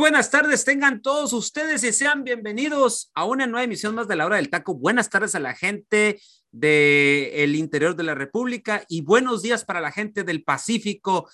Buenas tardes, tengan todos ustedes y sean bienvenidos a una nueva emisión más de la hora del taco. Buenas tardes a la gente del interior de la República y buenos días para la gente del Pacífico.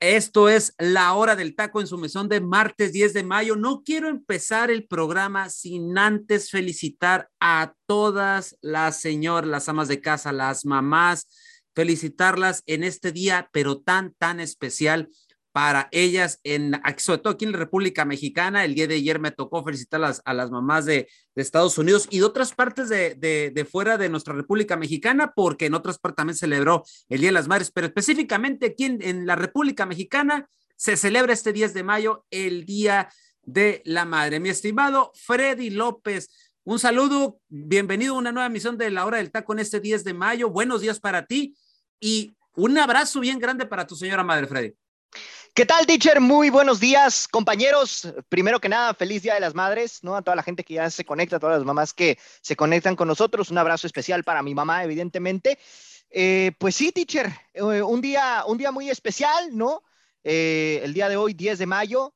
Esto es la hora del taco en su mesón de martes 10 de mayo. No quiero empezar el programa sin antes felicitar a todas las señoras, las amas de casa, las mamás, felicitarlas en este día, pero tan, tan especial para ellas, en, sobre todo aquí en la República Mexicana. El día de ayer me tocó felicitar a las, mamás de, Estados Unidos y de otras partes de, fuera de nuestra República Mexicana, porque en otras partes también celebró el Día de las Madres, pero específicamente aquí en, en la República Mexicana se celebra este 10 de mayo, el Día de la Madre. Mi estimado Freddy López, un saludo, bienvenido a una nueva emisión de La Hora del Taco en este 10 de mayo. Buenos días para ti y un abrazo bien grande para tu señora madre, Freddy. ¿Qué tal, teacher? Muy buenos días, compañeros. Primero que nada, feliz Día de las Madres, ¿no? A toda la gente que ya se conecta, a todas las mamás que se conectan con nosotros. Un abrazo especial para mi mamá, evidentemente. Eh, pues sí, teacher, eh, un, día, un día muy especial, ¿no? Eh, el día de hoy, 10 de mayo.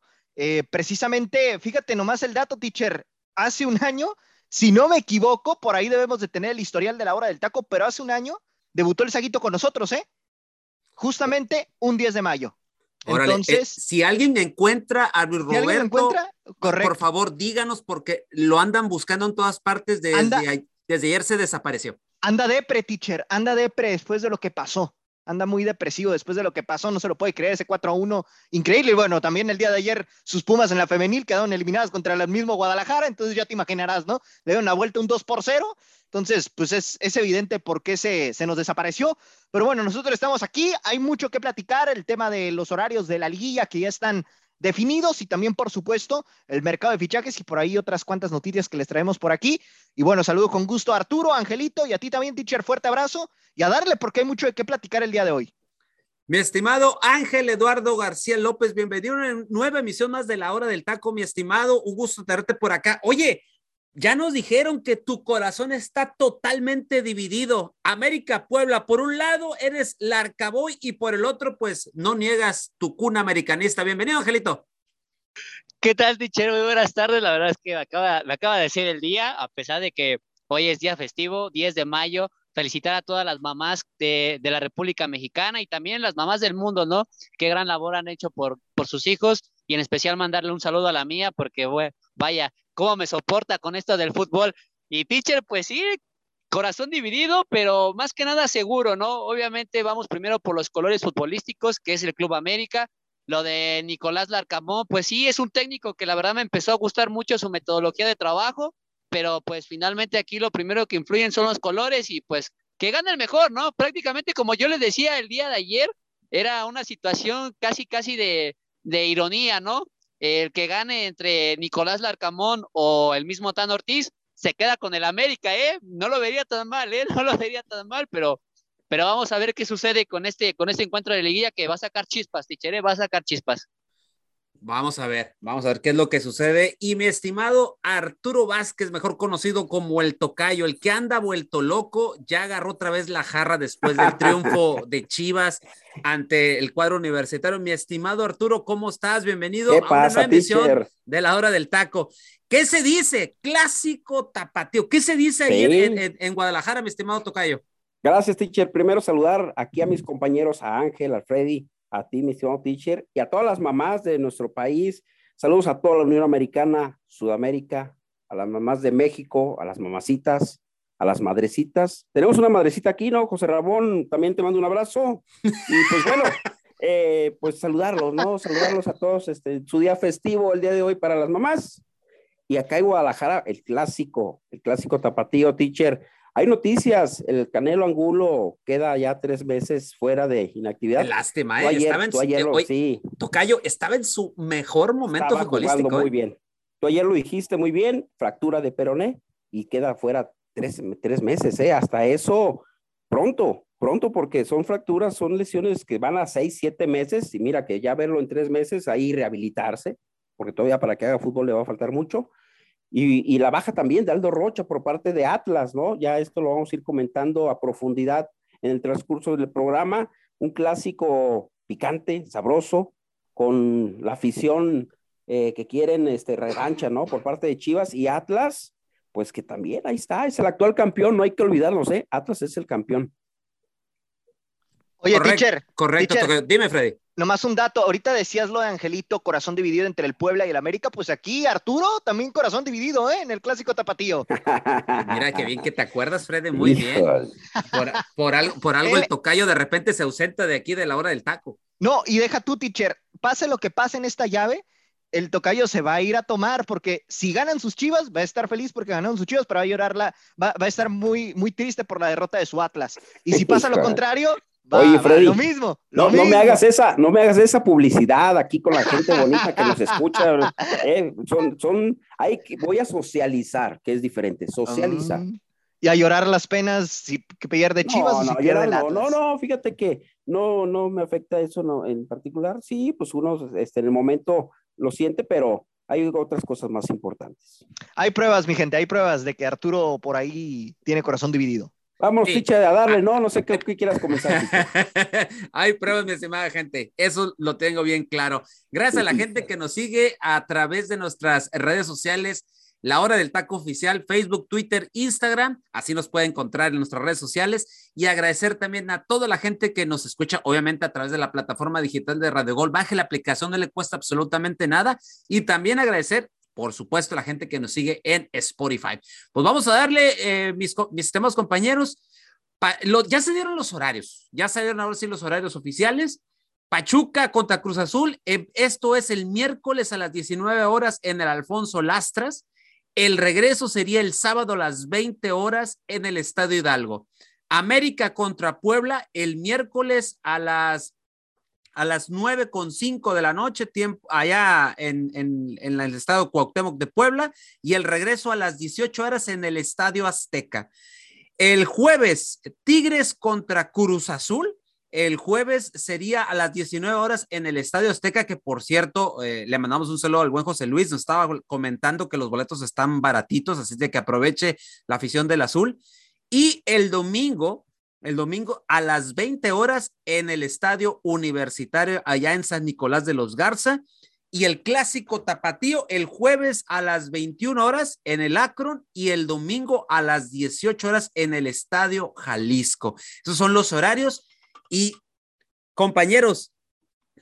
Precisamente, fíjate nomás el dato, teacher. Hace un año, si no me equivoco, por ahí debemos de tener el historial de la hora del taco, pero hace un año debutó el Saguito con nosotros, ¿eh? Justamente un 10 de mayo. Órale, Entonces, eh, si alguien encuentra a Luis Roberto, ¿si encuentra? por favor, díganos porque lo andan buscando en todas partes desde, anda, desde ayer se desapareció. Anda depre, teacher, anda depre después de lo que pasó. Anda muy depresivo después de lo que pasó, no se lo puede creer, ese 4 a 1, increíble. Y bueno, también el día de ayer sus Pumas en la femenil quedaron eliminadas contra el mismo Guadalajara, entonces ya te imaginarás, ¿no? Le dieron una vuelta un 2 por 0, entonces, pues es, es evidente por qué se, se, nos desapareció. Pero bueno, nosotros estamos aquí, hay mucho que platicar, el tema de los horarios de la liguilla que ya están definidos y también, por supuesto, el mercado de fichajes y por ahí otras cuantas noticias que les traemos por aquí. Y bueno, saludo con gusto a Arturo, Angelito y a ti también, teacher, fuerte abrazo y a darle porque hay mucho de qué platicar el día de hoy. Mi estimado Ángel Eduardo García López, bienvenido a una nueva emisión más de la hora del taco, mi estimado, un gusto tenerte por acá. Oye, ya nos dijeron que tu corazón está totalmente dividido. América Puebla, por un lado eres Larcaboy y por el otro, pues no niegas tu cuna americanista. Bienvenido, Angelito. ¿Qué tal, Tichero? Buenas tardes. La verdad es que me acaba, de decir el día, a pesar de que hoy es día festivo, 10 de mayo. Felicitar a todas las mamás de, de la República Mexicana y también las mamás del mundo, ¿no? Qué gran labor han hecho por, por sus hijos y en especial mandarle un saludo a la mía porque, bueno, vaya, cómo me soporta con esto del fútbol. Y pitcher, pues sí, corazón dividido, pero más que nada seguro, ¿no? Obviamente vamos primero por los colores futbolísticos, que es el Club América. Lo de Nicolás Larcamón, pues sí, es un técnico que la verdad me empezó a gustar mucho su metodología de trabajo, pero pues finalmente aquí lo primero que influyen son los colores y pues que gane el mejor, ¿no? Prácticamente como yo les decía el día de ayer, era una situación casi, casi de, de ironía, ¿no? El que gane entre Nicolás Larcamón o el mismo Tan Ortiz se queda con el América, ¿eh? No lo vería tan mal, ¿eh? No lo vería tan mal, pero, pero vamos a ver qué sucede con este, con este encuentro de liguilla que va a sacar chispas, Tichere, va a sacar chispas. Vamos a ver, vamos a ver qué es lo que sucede. Y mi estimado Arturo Vázquez, mejor conocido como el Tocayo, el que anda vuelto loco, ya agarró otra vez la jarra después del triunfo de Chivas ante el cuadro universitario. Mi estimado Arturo, ¿cómo estás? Bienvenido ¿Qué pasa, a una nueva emisión de la hora del taco. ¿Qué se dice? Clásico tapatío. ¿Qué se dice ayer sí. en, en, en Guadalajara, mi estimado Tocayo? Gracias, teacher. Primero saludar aquí a mis compañeros, a Ángel, a Freddy, a ti, mi estimado teacher, y a todas las mamás de nuestro país. Saludos a toda la Unión Americana, Sudamérica, a las mamás de México, a las mamacitas, a las madrecitas. Tenemos una madrecita aquí, ¿no? José Ramón, también te mando un abrazo. Y pues bueno, eh, pues saludarlos, ¿no? Saludarlos a todos, este, su día festivo el día de hoy para las mamás. Y acá en Guadalajara, el clásico, el clásico tapatío, teacher. Hay noticias, el Canelo Angulo queda ya tres meses fuera de inactividad. lástima, ¿eh? estaba en su, ayer sí. Tocayo estaba en su mejor momento futbolístico. Muy ¿eh? bien. Tú ayer lo dijiste muy bien, fractura de peroné y queda fuera tres, tres meses, ¿eh? Hasta eso pronto, pronto, porque son fracturas, son lesiones que van a seis, siete meses y mira que ya verlo en tres meses, ahí rehabilitarse, porque todavía para que haga fútbol le va a faltar mucho y, la baja también de Aldo Rocha por parte de Atlas, ¿no? Ya esto lo vamos a ir comentando a profundidad en el transcurso del programa. Un clásico picante, sabroso, con la afición eh, que quieren este, revancha, ¿no? Por parte de Chivas y Atlas, pues que también ahí está, es el actual campeón, no hay que olvidarlo, ¿eh? Atlas es el campeón. Oye, teacher. Correcto, dime, Freddy. Nomás un dato, ahorita decías lo de Angelito, corazón dividido entre el Puebla y el América, pues aquí Arturo también corazón dividido, ¿eh? En el clásico tapatío. Mira qué bien que te acuerdas, Freddy, muy bien. Por, algo, por algo el eh. tocayo de repente se ausenta de aquí de la hora del taco. No, y deja tú, teacher, pase lo que pase en esta llave, el tocayo se va a ir a tomar, porque si ganan sus chivas, va a estar feliz porque ganaron sus chivas, pero va a llorarla, va, va a estar muy, muy triste por la derrota de su Atlas. Y si pasa lo contrario, Oye, Freddy, lo mismo. no, no me hagas esa, no me hagas esa publicidad aquí con la gente bonita que nos escucha. Eh, son, son, hay que, voy a socializar, que es diferente, socializar. Ah, y a llorar las penas si que pierde Chivas no, o si no, pierde no, no, no, fíjate que no, no me afecta eso no, en particular. Sí, pues uno este, en el momento lo siente, pero hay otras cosas más importantes. Hay pruebas, mi gente, hay pruebas de que Arturo por ahí tiene corazón dividido. Vamos, sí. a darle, ¿no? No sé qué, quieras comenzar. Hay pruebas, mi estimada gente. Eso lo tengo bien claro. Gracias a la gente que nos sigue a través de nuestras redes sociales. La Hora del Taco Oficial, Facebook, Twitter, Instagram. Así nos puede encontrar en nuestras redes sociales. Y agradecer también a toda la gente que nos escucha, obviamente a través de la plataforma digital de Radio Gol. Baje la aplicación, no le cuesta absolutamente nada. Y también agradecer por supuesto, la gente que nos sigue en Spotify. Pues vamos a darle, eh, mis, mis estimados compañeros, ya se dieron los horarios, ya se dieron ahora sí los horarios oficiales. Pachuca contra Cruz Azul, eh, esto es el miércoles a las 19 horas en el Alfonso Lastras. El regreso sería el sábado a las 20 horas en el Estadio Hidalgo. América contra Puebla el miércoles a las a las nueve con cinco de la noche, tiempo allá en, en, el estado Cuauhtémoc de Puebla, y el regreso a las 18 horas en el Estadio Azteca. El jueves, Tigres contra Cruz Azul. El jueves sería a las 19 horas en el Estadio Azteca, que por cierto, eh, le mandamos un saludo al buen José Luis, nos estaba comentando que los boletos están baratitos, así de que aproveche la afición del azul. Y el domingo, el domingo a las 20 horas en el Estadio Universitario allá en San Nicolás de los Garza. Y el clásico tapatío el jueves a las 21 horas en el Akron y el domingo a las 18 horas en el Estadio Jalisco. Esos son los horarios. Y compañeros,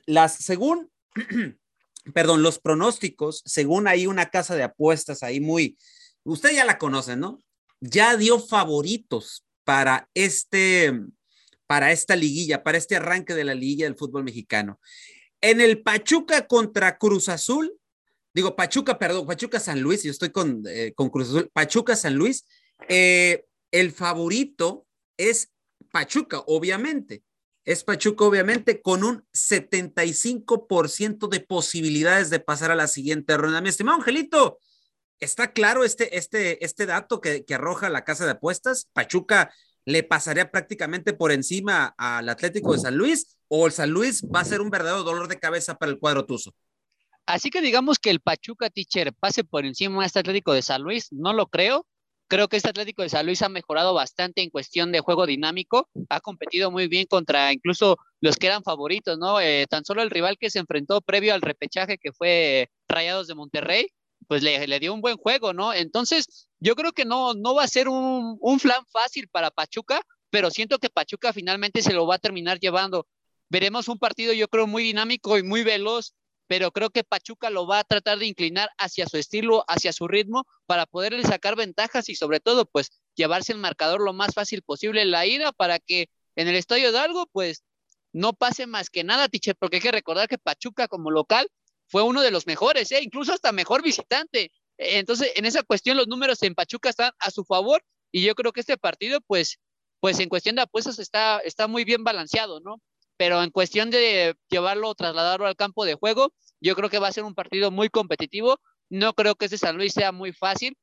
las según, perdón, los pronósticos, según hay una casa de apuestas ahí muy, usted ya la conoce, ¿no? Ya dio favoritos para este, para esta liguilla, para este arranque de la liguilla del fútbol mexicano. En el Pachuca contra Cruz Azul, digo Pachuca, perdón, Pachuca San Luis, yo estoy con, eh, con Cruz Azul, Pachuca San Luis, eh, el favorito es Pachuca, obviamente. Es Pachuca, obviamente, con un 75% de posibilidades de pasar a la siguiente ronda. Mi estimado Angelito, ¿Está claro este, este, este dato que, arroja la casa de apuestas? ¿Pachuca le pasaría prácticamente por encima al Atlético de San Luis o el San Luis va a ser un verdadero dolor de cabeza para el cuadro Tuzo? Así que digamos que el Pachuca Teacher pase por encima de este Atlético de San Luis, no lo creo. Creo que este Atlético de San Luis ha mejorado bastante en cuestión de juego dinámico, ha competido muy bien contra incluso los que eran favoritos, ¿no? Eh, tan solo el rival que se enfrentó previo al repechaje que fue Rayados de Monterrey, pues le, dio un buen juego, ¿no? Entonces, yo creo que no, no va a ser un, un flan fácil para Pachuca, pero siento que Pachuca finalmente se lo va a terminar llevando. Veremos un partido, yo creo, muy dinámico y muy veloz, pero creo que Pachuca lo va a tratar de inclinar hacia su estilo, hacia su ritmo, para poderle sacar ventajas y sobre todo, pues, llevarse el marcador lo más fácil posible la ida para que en el estadio de algo, pues, no pase más que nada, teacher, porque hay que recordar que Pachuca como local fue uno de los mejores, ¿eh? incluso hasta mejor visitante. Entonces, en esa cuestión, los números en Pachuca están a su favor Y yo creo que este partido, pues, pues en cuestión de apuestas está, está muy bien balanceado, ¿no? Pero en cuestión de llevarlo, trasladarlo al campo de juego, yo creo que va a ser un partido muy competitivo. No creo que este San Luis sea muy fácil.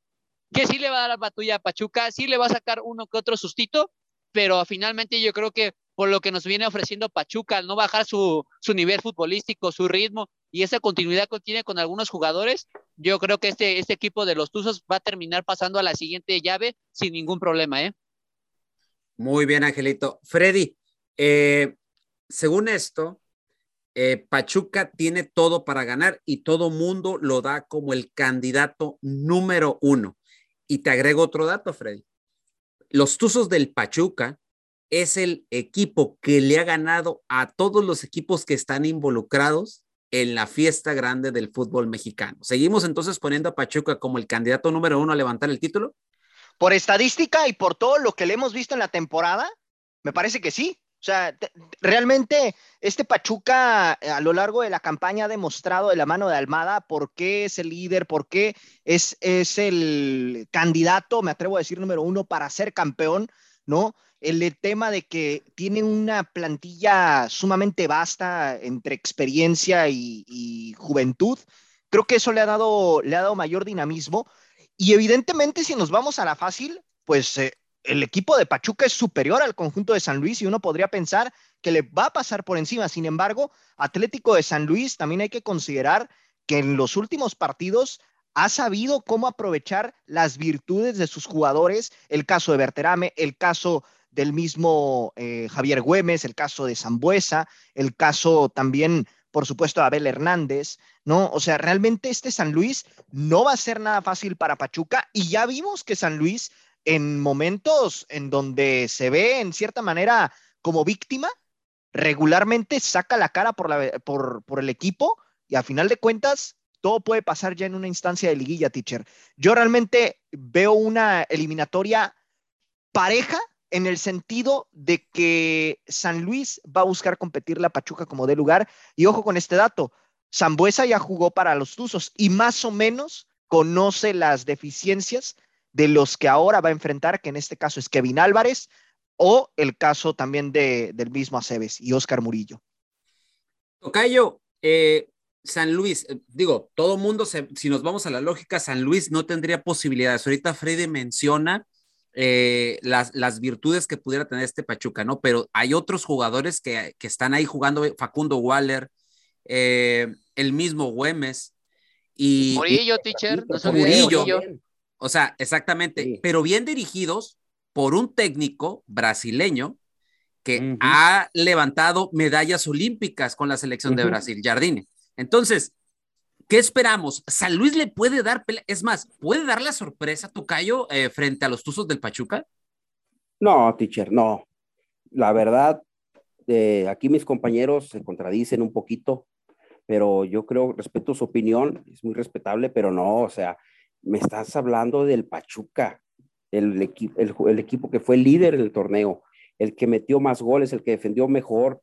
Que sí le va a dar la batulla a Pachuca, sí le va a sacar uno que otro sustito, pero finalmente yo creo que por lo que nos viene ofreciendo Pachuca, al no bajar su, su nivel futbolístico, su ritmo y esa continuidad que tiene con algunos jugadores, yo creo que este, este equipo de los Tuzos va a terminar pasando a la siguiente llave sin ningún problema, ¿eh? Muy bien, Angelito. Freddy, eh, según esto, eh, Pachuca tiene todo para ganar y todo mundo lo da como el candidato número uno. Y te agrego otro dato, Freddy. Los Tuzos del Pachuca es el equipo que le ha ganado a todos los equipos que están involucrados en la fiesta grande del fútbol mexicano. ¿Seguimos entonces poniendo a Pachuca como el candidato número uno a levantar el título? Por estadística y por todo lo que le hemos visto en la temporada, me parece que sí. O sea, realmente este Pachuca eh, a lo largo de la campaña ha demostrado de la mano de Almada por qué es el líder, por qué es, es el candidato, me atrevo a decir, número uno para ser campeón, ¿no? El tema de que tiene una plantilla sumamente vasta entre experiencia y, juventud, creo que eso le ha, dado, le ha dado mayor dinamismo y evidentemente, si nos vamos a la fácil, pues eh, el equipo de Pachuca es superior al conjunto de San Luis y uno podría pensar que le va a pasar por encima. Sin embargo, Atlético de San Luis también hay que considerar que en los últimos partidos ha sabido cómo aprovechar las virtudes de sus jugadores, el caso de Berterame, el caso del mismo eh, Javier Güemes, el caso de Zambuesa, el caso también por supuesto, Abel Hernández, ¿no? O sea, realmente este San Luis no va a ser nada fácil para Pachuca y ya vimos que San Luis en momentos en donde se ve en cierta manera como víctima, regularmente saca la cara por, la, por, por el equipo y a final de cuentas todo puede pasar ya en una instancia de liguilla, teacher. Yo realmente veo una eliminatoria pareja en el sentido de que San Luis va a buscar competir la Pachuca como de lugar. Y ojo con este dato, Zambuesa ya jugó para los Tuzos y más o menos conoce las deficiencias de los que ahora va a enfrentar, que en este caso es Kevin Álvarez o el caso también de, del mismo Aceves y Oscar Murillo. Tocayo, eh, San Luis, eh, digo, todo mundo, si nos vamos a la lógica, San Luis no tendría posibilidades. Ahorita Freddy menciona eh, las, las virtudes que pudiera tener este Pachuca, ¿no? Pero hay otros jugadores que, que están ahí jugando, Facundo Waller, eh, el mismo Güemes. Y, Murillo, teacher. Murillo. O sea, exactamente, pero bien dirigidos por un técnico brasileño que ha levantado medallas olímpicas con la selección de Brasil, Jardine. Entonces, ¿Qué esperamos? ¿San Luis le puede dar, es más, puede dar la sorpresa, Tocayo, eh, frente a los Tuzos del Pachuca? No, teacher, no. La verdad, eh, aquí mis compañeros se contradicen un poquito, pero yo creo, respeto su opinión, es muy respetable, pero no, o sea, me estás hablando del Pachuca, el, el equipo que fue líder del torneo, el que metió más goles, el que defendió mejor,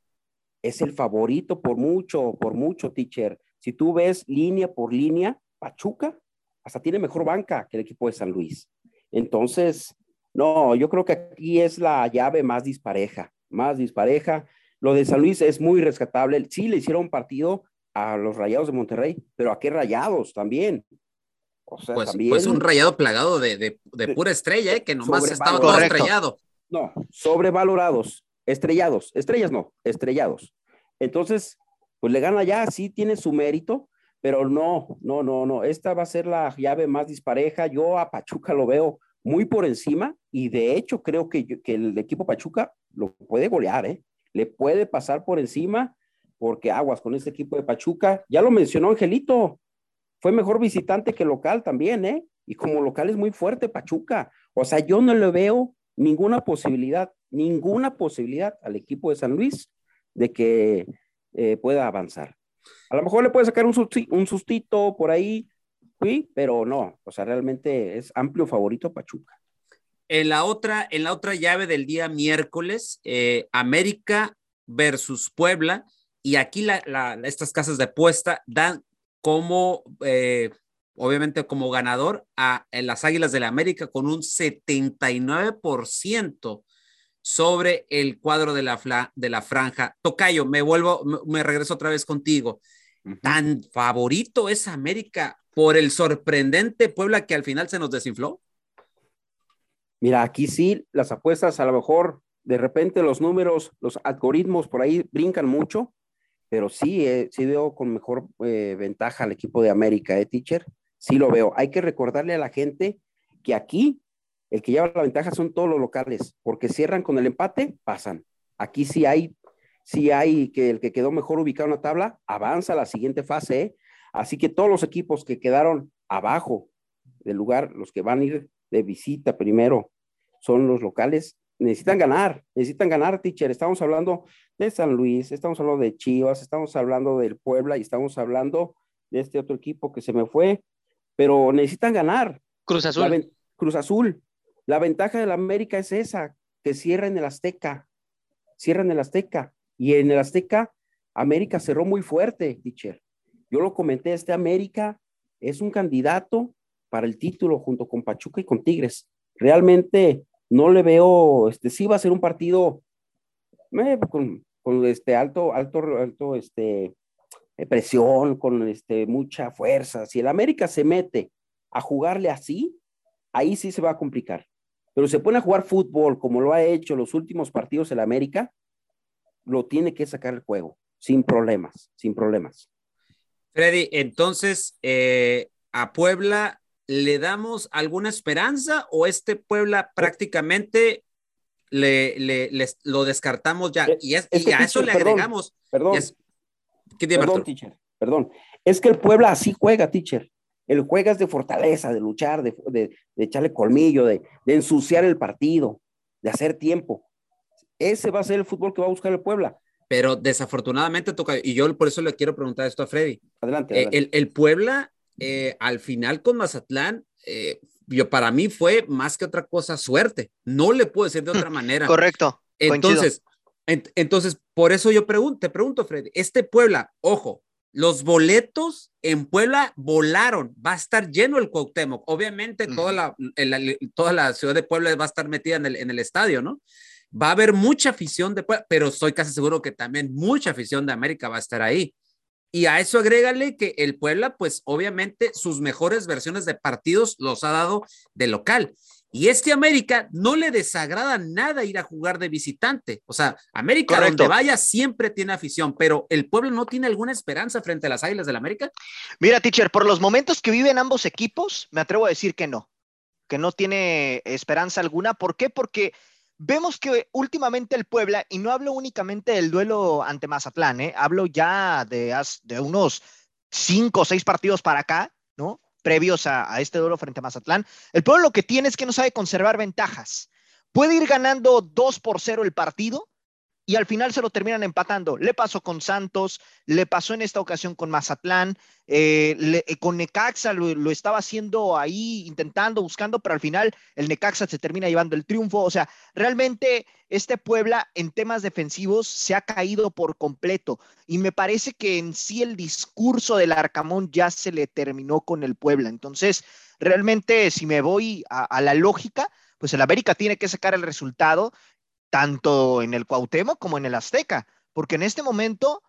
es el favorito por mucho, por mucho, teacher si tú ves línea por línea, Pachuca hasta tiene mejor banca que el equipo de San Luis. Entonces, no, yo creo que aquí es la llave más dispareja, más dispareja. Lo de San Luis es muy rescatable. Sí, le hicieron partido a los Rayados de Monterrey, pero ¿a qué Rayados también? O sea, pues, también, pues un rayado plagado de, de, pura estrella, ¿eh? que nomás estaba todo estrellado. No, sobrevalorados, estrellados, estrellas no, estrellados. Entonces, pues le gana ya, sí tiene su mérito, pero no, no, no, no, esta va a ser la llave más dispareja. Yo a Pachuca lo veo muy por encima y de hecho creo que, que el equipo Pachuca lo puede golear, ¿eh? Le puede pasar por encima porque aguas con este equipo de Pachuca. Ya lo mencionó Angelito, fue mejor visitante que local también, ¿eh? Y como local es muy fuerte Pachuca. O sea, yo no le veo ninguna posibilidad, ninguna posibilidad al equipo de San Luis de que eh, pueda avanzar. A lo mejor le puede sacar un, un sustito por ahí, sí, pero no, o sea, realmente es amplio favorito Pachuca. En la otra, en la otra llave del día miércoles, eh, América versus Puebla, y aquí la, estas casas de apuesta dan como eh, obviamente como ganador a las Águilas del la América con un 79% sobre el cuadro de la, de la franja. Tocayo, me vuelvo, me, regreso otra vez contigo. ¿Tan favorito es América por el sorprendente Puebla que al final se nos desinfló? Mira, aquí sí, las apuestas a lo mejor de repente los números, los algoritmos por ahí brincan mucho, pero sí, eh, sí veo con mejor eh, ventaja al equipo de América, ¿eh, teacher? Sí lo veo. Hay que recordarle a la gente que aquí el que lleva la ventaja son todos los locales, porque cierran con el empate, pasan. Aquí sí hay, sí hay que el que quedó mejor ubicado en la tabla avanza a la siguiente fase. ¿eh? Así que todos los equipos que quedaron abajo del lugar, los que van a ir de visita primero, son los locales, necesitan ganar, necesitan ganar, teacher. Estamos hablando de San Luis, estamos hablando de Chivas, estamos hablando del Puebla y estamos hablando de este otro equipo que se me fue, pero necesitan ganar. Cruz Azul. Cruz Azul. La ventaja de la América es esa, que cierra en el Azteca, cierra en el Azteca. Y en el Azteca, América cerró muy fuerte, teacher. Yo lo comenté, este América es un candidato para el título junto con Pachuca y con Tigres. Realmente no le veo, este, sí va a ser un partido eh, con, este alto, alto, alto, este, eh, presión, con este, mucha fuerza. Si el América se mete a jugarle así, ahí sí se va a complicar. Pero se pone a jugar fútbol como lo ha hecho los últimos partidos el América, lo tiene que sacar el juego, sin problemas, sin problemas. Freddy, entonces, eh, a Puebla ¿le damos alguna esperanza o este Puebla prácticamente le, lo descartamos ya? Eh, y, a eso le agregamos. Perdón, perdón, teacher, perdón. Es que el Puebla así juega, teacher. El juega es de fortaleza, de luchar, de, de, echarle colmillo, de, de, ensuciar el partido, de hacer tiempo. Ese va a ser el fútbol que va a buscar el Puebla. Pero desafortunadamente toca, y yo por eso le quiero preguntar esto a Freddy. Adelante. Eh, el, el, Puebla eh, al final con Mazatlán, eh, yo, para mí fue más que otra cosa suerte. No le puedo decir de otra manera. Correcto. Entonces, entonces, por eso yo pregunto, te pregunto, Freddy, este Puebla, ojo, los boletos en Puebla volaron, va a estar lleno el Cuauhtémoc. Obviamente toda, la, toda la ciudad de Puebla va a estar metida en el, en el estadio, ¿no? Va a haber mucha afición de Puebla, pero estoy casi seguro que también mucha afición de América va a estar ahí. Y a eso agrégale que el Puebla, pues obviamente sus mejores versiones de partidos los ha dado de local. Y este América no le desagrada nada ir a jugar de visitante. O sea, América donde vaya siempre tiene afición, pero el pueblo no tiene alguna esperanza frente a las Águilas del América. Mira, teacher, por los momentos que viven ambos equipos, me atrevo a decir que no, que no tiene esperanza alguna. ¿Por qué? Porque vemos que últimamente el Puebla, y no hablo únicamente del duelo ante Mazatlán, ¿eh? hablo ya de, de unos cinco o seis partidos para acá, ¿no? Previos a, este duelo frente a Mazatlán. El Puebla lo que tiene es que no sabe conservar ventajas. Puede ir ganando 2 por 0 el partido, y al final se lo terminan empatando. Le pasó con Santos, le pasó en esta ocasión con Mazatlán, eh, eh, con Necaxa lo, estaba haciendo ahí, intentando, buscando, pero al final el Necaxa se termina llevando el triunfo. O sea, realmente este Puebla en temas defensivos se ha caído por completo y me parece que en sí el discurso del Arcamón ya se le terminó con el Puebla. Entonces, realmente si me voy a la lógica, pues el América tiene que sacar el resultado tanto en el Cuauhtémoc como en el Azteca, porque en este momento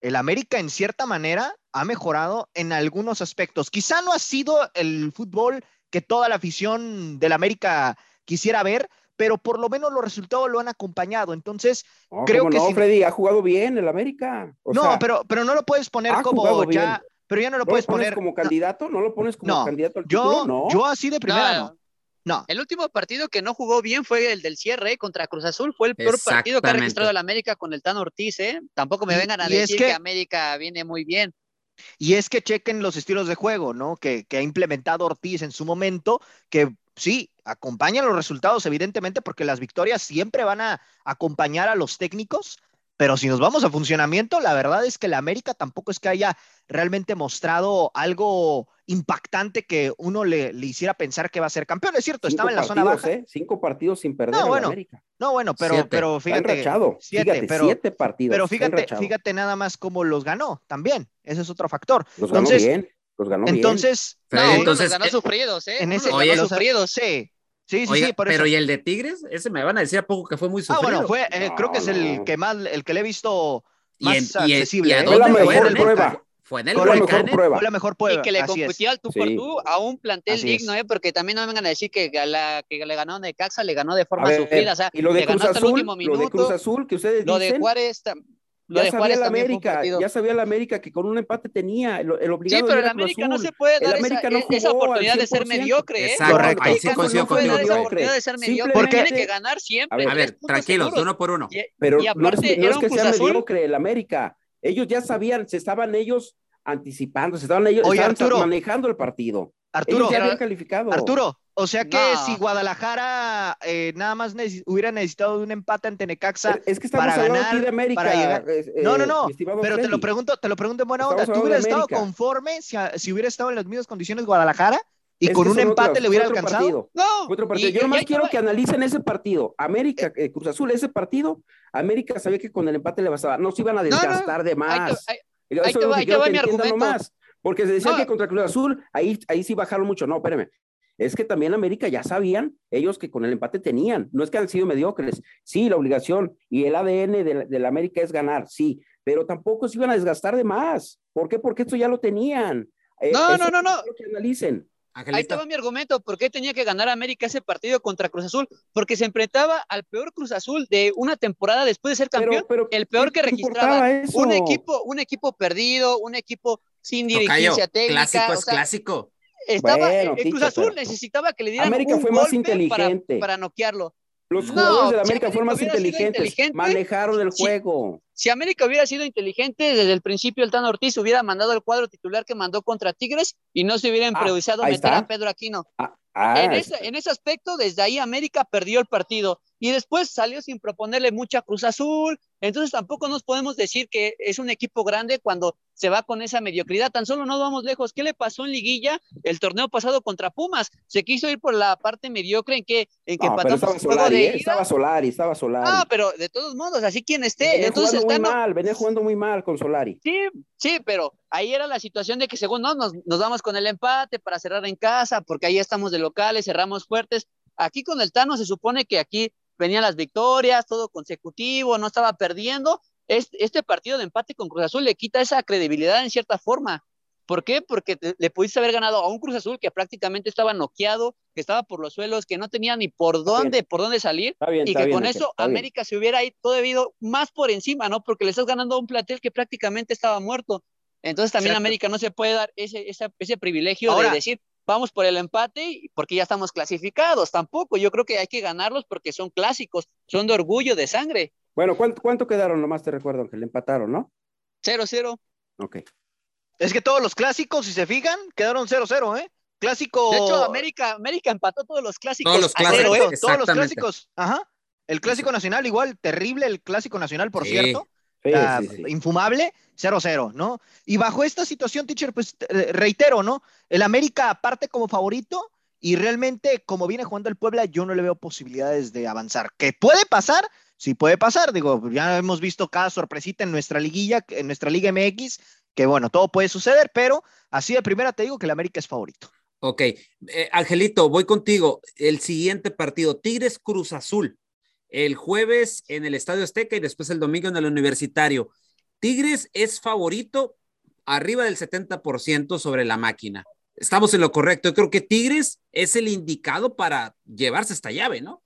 el América en cierta manera ha mejorado en algunos aspectos. Quizá no ha sido el fútbol que toda la afición del América quisiera ver, pero por lo menos los resultados lo han acompañado. Entonces, creo que no, Freddy, ha jugado bien el América. no, pero, pero no lo puedes poner como ya, pero ya no lo puedes poner como candidato, no lo pones como candidato al yo, no. Yo así de primera no. No. El último partido que no jugó bien fue el del cierre contra Cruz Azul. Fue el peor partido que ha registrado el América con el Tan Ortiz. ¿eh? Tampoco me vengan a decir que, América viene muy bien. Y es que chequen los estilos de juego, ¿no? Que, que ha implementado Ortiz en su momento, que sí, acompañan los resultados, evidentemente, porque las victorias siempre van a acompañar a los técnicos, pero si nos vamos a funcionamiento, la verdad es que la América tampoco es que haya realmente mostrado algo impactante que uno le, hiciera pensar que va a ser campeón. Es cierto, estaba en la zona baja. ¿eh? Cinco partidos sin perder no, bueno, América. No, bueno, pero, pero fíjate. Siete, pero, siete partidos. Pero fíjate, fíjate nada más cómo los ganó también. Ese es otro factor. Los Entonces, ganó bien. Los ganó Entonces, no, Freddy, uno entonces, los ganó eh, sufridos, ¿eh? en ese, Oye, los- sufridos. Sí, sí, sí, Oiga, sí, por pero eso. ¿y el de Tigres? Ese me van a decir a poco que fue muy Ah, sufrido. bueno, fue, eh, No, creo que es el que más, el que le he visto ¿Y más en- y en- accesible. y a ¿eh? Fue la mejor fue? ¿En prueba. Fue en el Fue mejor prueba. Fue la mejor prueba. Y que le así es. compitió al tú por Sí. tú a un plantel Así es. digno, ¿eh? Porque también no me vengan a decir que, a la, que le ganó Necaxa, le ganó de forma ver, sufrida. O sea, y lo de le ganó Cruz hasta el Azul, último lo de Cruz minuto. Azul que ustedes Lo de Juárez, lo ya de sabía un América, ya sabía la América que con un empate tenía, el, el obligado Sí, pero el América no se puede El dar América esa, no e- esa oportunidad de ser 100%. mediocre, ¿eh? Exacto, Correcto. ahí sí no puede dar contigo. esa oportunidad de ser mediocre. Simplemente- Tiene que ganar siempre. A ver, tranquilos, seguros. uno por uno. Y- Pero y no es, no es que sea mediocre el América. Ellos ya sabían, se estaban ellos anticipando, se estaban ellos Oye, estaban Arturo. manejando el partido. Arturo, ellos ya pero- habían calificado. Arturo, o sea que No. si Guadalajara eh, nada más neces- hubiera necesitado de un empate ante Necaxa, Es- que para ganar, de América. para llegar- eh, No, no, eh, no, pero te lo pregunto, te lo pregunto en buena onda. ¿Tú hubieras estado conforme si, si hubiera estado en las mismas condiciones Guadalajara y Es con un empate otros- le hubiera alcanzado? partido. No, otro partido. y- Yo nomás quiero que analicen ese partido. América, eh, Cruz Azul, ese partido, América sabía que con el empate le bastaba. No se iban a no, desgastar de ahí te- más. Eso ahí es te lo va- que ahí te va mi nomás. Porque se decía No. que contra Cruz Azul, ahí, ahí sí bajaron mucho. No, espérame. Es que también América ya sabían ellos que con el empate tenían. No es que han sido mediocres. Sí, la obligación y el ADN de la, de América es ganar, sí. Pero tampoco se iban a desgastar de más. ¿Por qué? Porque esto ya lo tenían. Eh, No, no, no, no. que analicen. Ahí va mi argumento. ¿Por qué tenía que ganar América ese partido contra Cruz Azul? Porque se enfrentaba al peor Cruz Azul de una temporada después de ser campeón. Pero, pero, el peor ¿qué que registraba. eso? Un equipo, un equipo perdido, un equipo sin Tocayo, dirigencia técnica. clásico o es sea, clásico. Estaba, Bueno, el Cruz Azul pero- necesitaba que le dieran América un fue más golpe inteligente. Para, para noquearlo. Los No, jugadores de la si América fueron más inteligentes. inteligente, manejaron el sí. juego. Si América hubiera sido inteligente, desde el principio el Tano Ortiz hubiera mandado el cuadro titular que mandó contra Tigres y no se hubiera Ah, improvisado meter está. a Pedro Aquino. Ah, ah, en, ese, en ese aspecto, desde ahí América perdió el partido y después salió sin proponerle mucha Cruz Azul. Entonces tampoco nos podemos decir que es un equipo grande cuando se va con esa mediocridad. Tan solo no vamos lejos. ¿Qué le pasó en Liguilla el torneo pasado contra Pumas? Se quiso ir por la parte mediocre en que, en que no, pero empatamos estaba Solari, de ¿eh? estaba Solari, estaba Solari. Ah, pero de todos modos, así quien esté. venía Entonces jugando muy mal, venía jugando muy mal con Solari. Sí, sí, pero ahí era la situación de que según no, nos, nos vamos con el empate para cerrar en casa, porque ahí estamos de locales, cerramos fuertes. Aquí con el Tano se supone que aquí venían las victorias, todo consecutivo, no estaba perdiendo. Este, este partido de empate con Cruz Azul le quita esa credibilidad en cierta forma. ¿Por qué? Porque te- le pudiste haber ganado a un Cruz Azul que prácticamente estaba noqueado, que estaba por los suelos, que no tenía ni por dónde, por dónde salir bien, y que bien, con eso está. América se hubiera ido todavía más por encima, ¿no? Porque le estás ganando a un plantel que prácticamente estaba muerto. Entonces también Exacto. América no se puede dar ese, ese, ese privilegio Ahora- de decir, vamos por el empate y- porque ya estamos clasificados. Tampoco, yo creo que hay que ganarlos porque son clásicos, son de orgullo, de sangre. Bueno, ¿cuánto, cuánto quedaron? Nomás te recuerdo que le empataron, ¿no? 0-0. Ok. Es que todos los clásicos, si se fijan, quedaron 0-0, ¿eh? Clásico. De hecho, América, América empató todos los clásicos Todos los a cero, clásicos, ¿eh? Todos los clásicos. Ajá. El clásico nacional, igual, terrible el clásico nacional, por Sí. cierto. Sí, Ah, sí, sí. infumable, 0-0, ¿no? Y bajo esta situación, teacher, pues eh, reitero, ¿no? El América parte como favorito y realmente como viene jugando el Puebla, yo no le veo posibilidades de avanzar. ¿Que puede pasar? Sí puede pasar, digo, ya hemos visto cada sorpresita en nuestra liguilla, en nuestra Liga MX, que bueno, todo puede suceder, pero así de primera te digo que el América es favorito. Ok, Eh, Angelito, voy contigo. El siguiente partido, Tigres Cruz Azul, el jueves en el Estadio Azteca y después el domingo en el Universitario. Tigres es favorito arriba del 70% sobre la máquina. Estamos en lo correcto. Yo creo que Tigres es el indicado para llevarse esta llave, ¿no?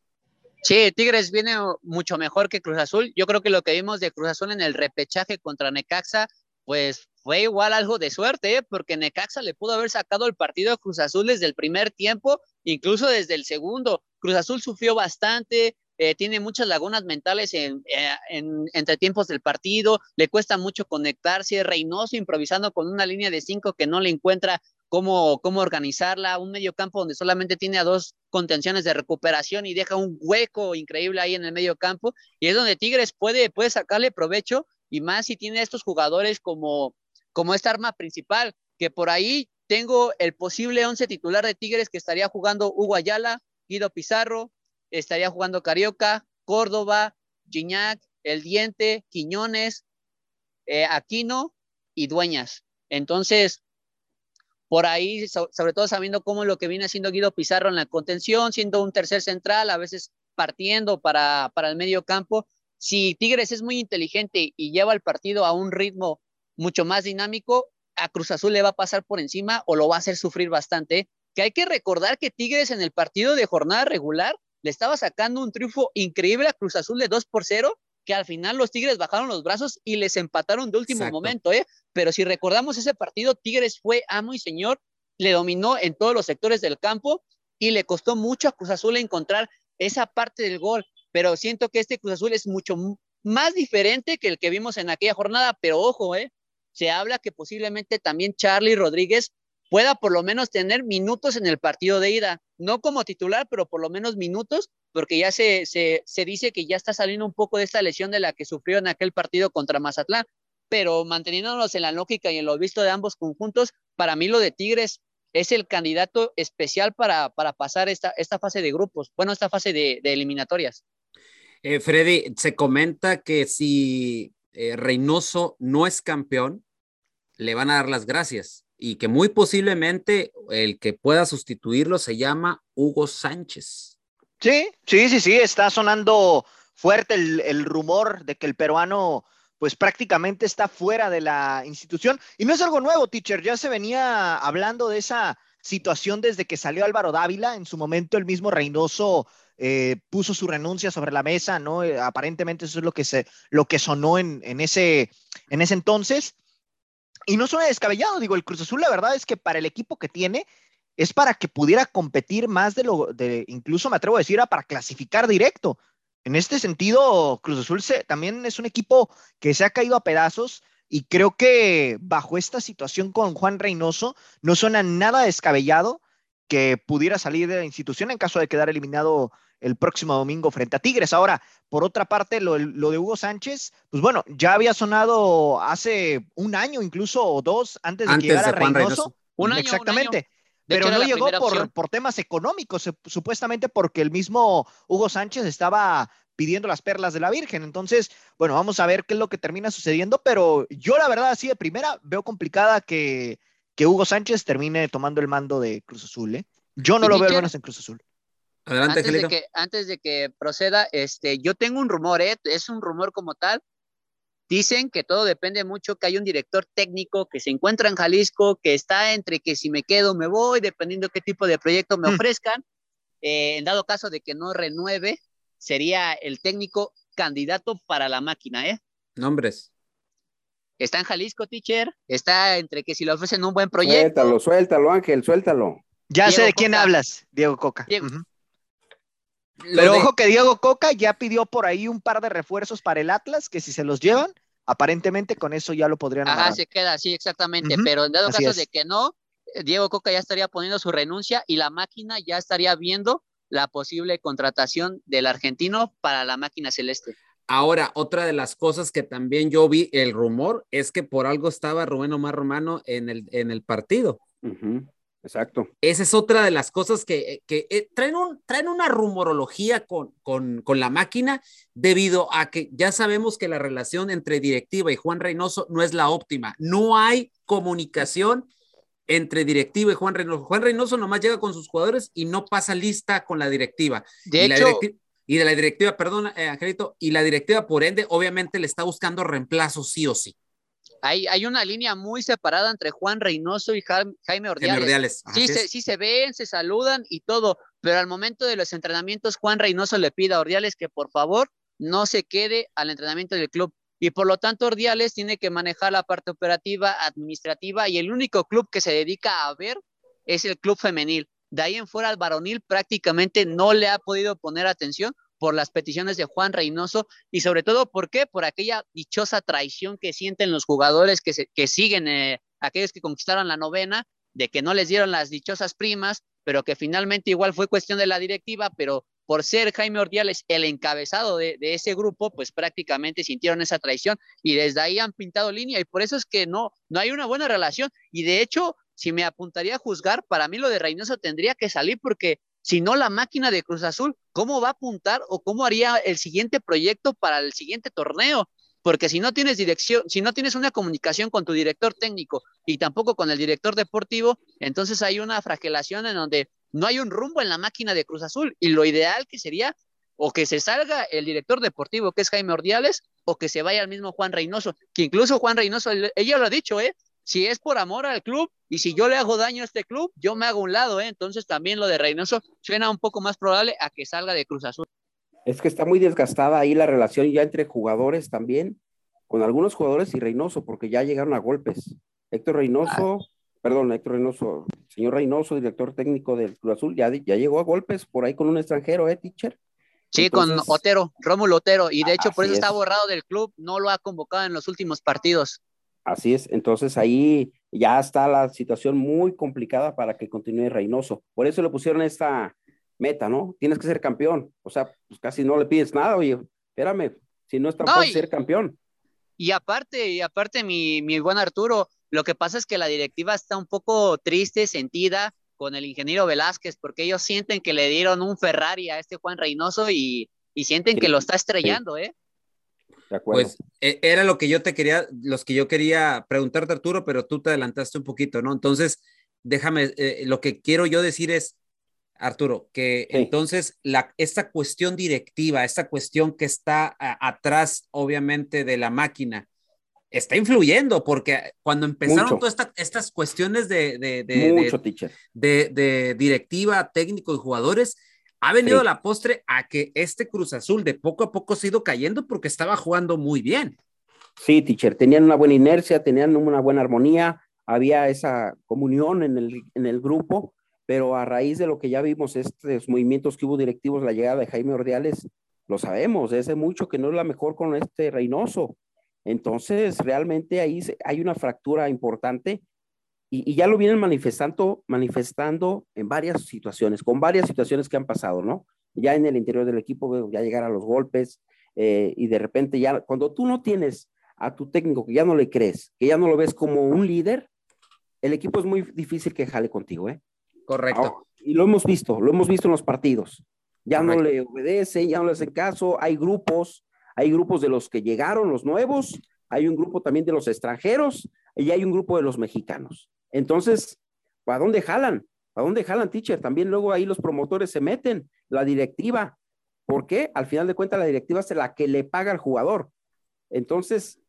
Sí, Tigres viene mucho mejor que Cruz Azul. Yo creo que lo que vimos de Cruz Azul en el repechaje contra Necaxa, pues fue igual algo de suerte, ¿eh? porque Necaxa le pudo haber sacado el partido a Cruz Azul desde el primer tiempo, incluso desde el segundo. Cruz Azul sufrió bastante, eh, tiene muchas lagunas mentales en, eh, en, entre tiempos del partido, le cuesta mucho conectarse, Reynoso improvisando con una línea de cinco que no le encuentra cómo, cómo organizarla, un medio campo donde solamente tiene a dos contenciones de recuperación y deja un hueco increíble ahí en el medio campo, y es donde Tigres puede, puede sacarle provecho, y más si tiene estos jugadores como, como esta arma principal, que por ahí tengo el posible once titular de Tigres que estaría jugando Hugo Ayala, Guido Pizarro, estaría jugando Carioca, Córdoba, Gignac, El Diente, Quiñones, eh, Aquino y Dueñas. Entonces, por ahí, sobre todo sabiendo cómo lo que viene haciendo Guido Pizarro en la contención, siendo un tercer central, a veces partiendo para, para el medio campo. Si Tigres es muy inteligente y lleva el partido a un ritmo mucho más dinámico, a Cruz Azul le va a pasar por encima o lo va a hacer sufrir bastante. Que hay que recordar que Tigres en el partido de jornada regular le estaba sacando un triunfo increíble a Cruz Azul de 2 por 0 que al final los Tigres bajaron los brazos y les empataron de último momento, ¿eh? Pero si recordamos ese partido, Tigres fue amo y señor, le dominó en todos los sectores del campo y le costó mucho a Cruz Azul encontrar esa parte del gol, pero siento que este Cruz Azul es mucho más diferente que el que vimos en aquella jornada, pero ojo, ¿eh? Se habla que posiblemente también Charlie Rodríguez pueda por lo menos tener minutos en el partido de ida, no como titular, pero por lo menos minutos, porque ya se, se, se, dice que ya está saliendo un poco de esta lesión de la que sufrió en aquel partido contra Mazatlán, pero manteniéndonos en la lógica y en lo visto de ambos conjuntos, para mí lo de Tigres es el candidato especial para, para pasar esta, esta fase de grupos, bueno, esta fase de, eliminatorias. Eh, Freddy, se comenta que si eh, Reynoso no es campeón, le van a dar las gracias y que muy posiblemente el que pueda sustituirlo se llama Hugo Sánchez. Sí, sí, sí, sí, está sonando fuerte el, rumor de que el peruano pues prácticamente está fuera de la institución. Y no es algo nuevo, teacher, ya se venía hablando de esa situación desde que salió Álvaro Dávila, en su momento el mismo Reynoso eh, puso su renuncia sobre la mesa, ¿no? Eh, aparentemente eso es lo que, se, lo que sonó en, en, ese, en ese entonces. Y no suena descabellado, digo, el Cruz Azul la verdad es que para el equipo que tiene es para que pudiera competir más de lo, de, incluso me atrevo a decir, para clasificar directo. En este sentido, Cruz Azul también es un equipo que se ha caído a pedazos y creo que bajo esta situación con Juan Reynoso no suena nada descabellado que pudiera salir de la institución en caso de quedar eliminado el próximo domingo frente a Tigres. Ahora, por otra parte, lo, de Hugo Sánchez, pues bueno, ya había sonado hace un año incluso o dos antes de que llegara Reynoso. Un año, Exactamente. Pero no llegó por, por, temas económicos, supuestamente porque el mismo Hugo Sánchez estaba pidiendo las perlas de la Virgen. Entonces, bueno, vamos a ver qué es lo que termina sucediendo, pero yo la verdad, así de primera, veo complicada que, que Hugo Sánchez termine tomando el mando de Cruz Azul. ¿eh? Yo no lo veo menos en Cruz Azul. Adelante, antes de, que, antes de que proceda, este, yo tengo un rumor, ¿eh? es un rumor como tal. Dicen que todo depende mucho, que hay un director técnico que se encuentra en Jalisco, que está entre que si me quedo me voy, dependiendo qué tipo de proyecto me mm. ofrezcan. Eh, en dado caso de que no renueve, sería el técnico candidato para la máquina, ¿eh? Nombres. Está en Jalisco, teacher. Está entre que si le ofrecen un buen proyecto. Suéltalo, suéltalo, Ángel, suéltalo. Ya sé de quién hablas, Diego Coca. Pero ojo que Diego Coca ya pidió por ahí un par de refuerzos para el Atlas, que si se los llevan, aparentemente con eso ya lo podrían Ajá, se queda, sí, exactamente. Pero en dado caso de que no, Diego Coca ya estaría poniendo su renuncia y la máquina ya estaría viendo la posible contratación del argentino para la máquina celeste. Ahora, otra de las cosas que también yo vi el rumor es que por algo estaba Rubén Omar Romano en el, en el partido. Exacto. Esa es otra de las cosas que, eh, traen, un, traen una rumorología con, con, con, la máquina debido a que ya sabemos que la relación entre directiva y Juan Reynoso no es la óptima. No hay comunicación entre directiva y Juan Reynoso. Juan Reynoso nomás llega con sus jugadores y no pasa lista con la directiva. De y hecho, la y de la directiva, perdón, eh, Angelito, y la directiva por ende obviamente le está buscando reemplazo sí o sí. Hay, una línea muy separada entre Juan Reynoso y Jaime Ordiales. Sí, se, sí se ven, se saludan y todo, pero al momento de los entrenamientos, Juan Reynoso le pide a Ordiales que por favor no se quede al entrenamiento del club. Y por lo tanto, Ordiales tiene que manejar la parte operativa, administrativa, y el único club que se dedica a ver es el club femenil. De ahí en fuera, al varonil prácticamente no le ha podido poner atención por las peticiones de Juan Reynoso y sobre todo, ¿por qué? Por aquella dichosa traición que sienten los jugadores que, que siguen, eh, aquellos que conquistaron la novena, de que no les dieron las dichosas primas, pero que finalmente igual fue cuestión de la directiva, pero por ser Jaime Ordiales el encabezado de, de, ese grupo, pues prácticamente sintieron esa traición y desde ahí han pintado línea y por eso es que no, no hay una buena relación y de hecho, si me apuntaría a juzgar, para mí lo de Reynoso tendría que salir porque si no la máquina de Cruz Azul, ¿cómo va a apuntar o cómo haría el siguiente proyecto para el siguiente torneo? porque si no tienes dirección, si no tienes una comunicación con tu director técnico y tampoco con el director deportivo, entonces hay una fragelación en donde no hay un rumbo en la máquina de Cruz Azul y lo ideal que sería o que se salga el director deportivo, que es Jaime Ordiales, o que se vaya el mismo Juan Reynoso, que incluso Juan Reynoso, ella lo ha dicho, ¿eh? Si es por amor al club y si yo le hago daño a este club, yo me hago un lado, ¿eh? Entonces también lo de Reynoso suena un poco más probable a que salga de Cruz Azul. Es que está muy desgastada ahí la relación ya entre jugadores también, con algunos jugadores y Reynoso, porque ya llegaron a golpes. Héctor Reynoso, ah. perdón, Héctor Reynoso, señor Reynoso, director técnico del Cruz Azul, ya, ya llegó a golpes por ahí con un extranjero, ¿eh, teacher? Sí, con Otero, Rómulo Otero, y de hecho por eso está borrado del club, no lo ha convocado en los últimos partidos. Así es, entonces ahí ya está la situación muy complicada para que continúe Reynoso. Por eso le pusieron esta meta, ¿no? Tienes que ser campeón. O sea, pues casi no le pides nada, oye, espérame, si no está por ser campeón. Y aparte, y aparte, mi, mi buen Arturo, lo que pasa es que la directiva está un poco triste, sentida, con el ingeniero Velázquez, porque ellos sienten que le dieron un Ferrari a este Juan Reynoso y, sienten que lo está estrellando, ¿eh? De acuerdo. Pues e, era lo que yo te quería, los que yo quería preguntarte, Arturo, pero tú te adelantaste un poquito, ¿no? Entonces, déjame, eh, lo que quiero yo decir es, Arturo, que entonces la, esta cuestión directiva, esta cuestión que está atrás, obviamente, de la máquina, está influyendo, porque cuando empezaron todas estas cuestiones de, de, de, directiva, técnico y jugadores, ha venido la postre a que este Cruz Azul de poco a poco se ha ido cayendo porque estaba jugando muy bien. Sí, teacher, tenían una buena inercia, tenían una buena armonía, había esa comunión en el, en el grupo, pero a raíz de lo que ya vimos, estos movimientos que hubo directivos, la llegada de Jaime Ordiales, lo sabemos, es mucho que no es la mejor con este Reynoso. Entonces, realmente ahí hay una fractura importante y, ya lo vienen manifestando, manifestando en varias situaciones, con varias situaciones que han pasado, ¿no? Ya en el interior del equipo, ya llegar a los golpes eh, y de repente ya, cuando tú no tienes a tu técnico que ya no le crees, que ya no lo ves como un líder, el equipo es muy difícil que jale contigo, ¿eh? Correcto. y lo hemos visto, lo hemos visto en los partidos. Ya no le obedece, ya no le hacen caso, hay grupos hay grupos de los que llegaron, los nuevos, hay un grupo también de los extranjeros y hay un grupo de los mexicanos. Entonces, ¿para dónde jalan? ¿Para dónde jalan, teacher? También luego ahí los promotores se meten, la directiva. ¿Por qué? Al final de cuentas, la directiva es la que le paga al jugador. Entonces,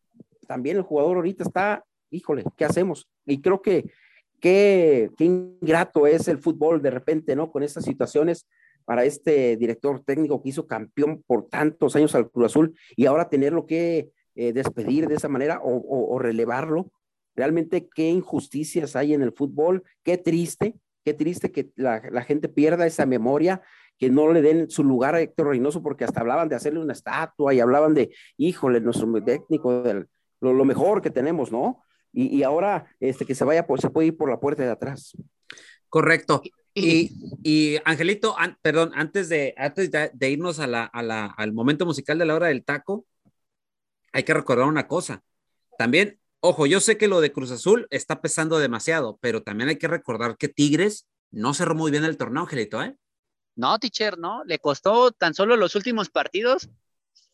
también el jugador ahorita está, híjole, ¿qué hacemos? Y creo que qué, qué ingrato es el fútbol de repente, ¿no? Con estas situaciones para este director técnico que hizo campeón por tantos años al Cruz Azul y ahora tenerlo que eh, despedir de esa manera o, relevarlo. Realmente qué injusticias hay en el fútbol, qué triste, qué triste que la, gente pierda esa memoria, que no le den su lugar a Héctor Reynoso, porque hasta hablaban de hacerle una estatua y hablaban de, híjole, nuestro técnico, del, lo, mejor que tenemos, ¿no? Y, ahora este, que se vaya, pues se puede ir por la puerta de atrás. Correcto. Y, Angelito, perdón, antes, de, antes de, irnos a la, al momento musical de la hora del taco, hay que recordar una cosa. También, ojo, yo sé que lo de Cruz Azul está pesando demasiado, pero también hay que recordar que Tigres no cerró muy bien el torneo, Angelito, ¿eh? No, teacher, no. Le costó tan solo los últimos partidos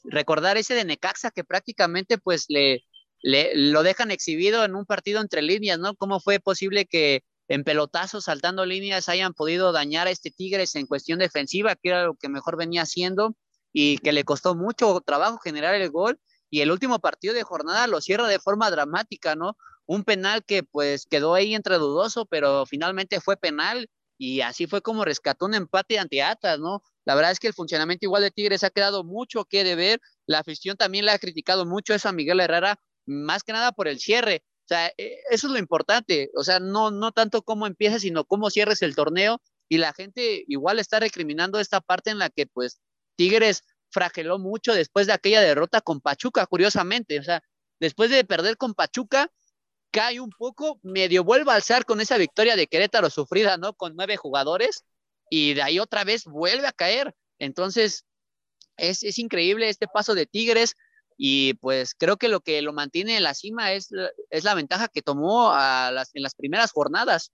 recordar ese de Necaxa que prácticamente pues le, le lo dejan exhibido en un partido entre líneas, ¿no? ¿Cómo fue posible que en pelotazos, saltando líneas, hayan podido dañar a este Tigres en cuestión defensiva, que era lo que mejor venía haciendo y que le costó mucho trabajo generar el gol. Y el último partido de jornada lo cierra de forma dramática, ¿no? Un penal que pues quedó ahí entre dudoso, pero finalmente fue penal y así fue como rescató un empate ante Atlas, ¿no? La verdad es que el funcionamiento igual de Tigres ha quedado mucho que deber. La afición también le ha criticado mucho eso a Miguel Herrera, más que nada por el cierre. O sea, e, eso es lo importante, o sea, no, no tanto cómo empiezas, sino cómo cierres el torneo y la gente igual está recriminando esta parte en la que pues Tigres frageló mucho después de aquella derrota con Pachuca, curiosamente, o sea, después de perder con Pachuca, cae un poco, medio vuelve a alzar con esa victoria de Querétaro sufrida, ¿no? Con nueve jugadores y de ahí otra vez vuelve a caer. Entonces, es, es increíble este paso de Tigres. Y pues creo que lo que lo mantiene en la cima es, es la ventaja que tomó a las, en las primeras jornadas,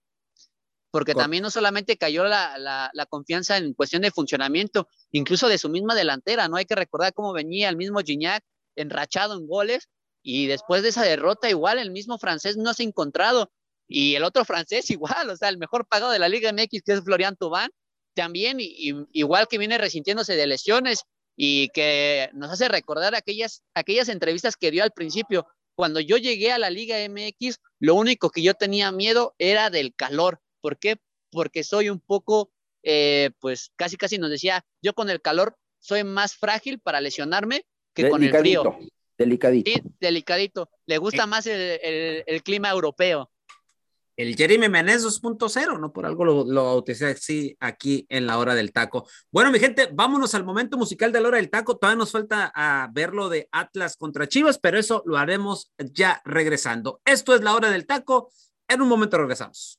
porque también no solamente cayó la, la, confianza en cuestión de funcionamiento, incluso de su misma delantera, ¿no? Hay que recordar cómo venía el mismo Gignac enrachado en goles y después de esa derrota igual el mismo francés no se ha encontrado y el otro francés igual, o sea, el mejor pagado de la Liga MX que es Florian Tubán, también igual que viene resintiéndose de lesiones y que nos hace recordar aquellas, aquellas entrevistas que dio al principio. Cuando yo llegué a la Liga MX, lo único que yo tenía miedo era del calor. ¿Por qué? Porque soy un poco, eh, pues casi casi nos decía, yo con el calor soy más frágil para lesionarme que con el frío. Delicadito. Sí, delicadito. Le gusta más el clima europeo el Jeremy Menez 2.0, ¿no? Por algo lo, lo bauticé así aquí en la hora del taco. Bueno, mi gente, vámonos al momento musical de la hora del taco. Todavía nos falta a ah, ver lo de Atlas contra Chivas, pero eso lo haremos ya regresando. Esto es la hora del taco. En un momento regresamos.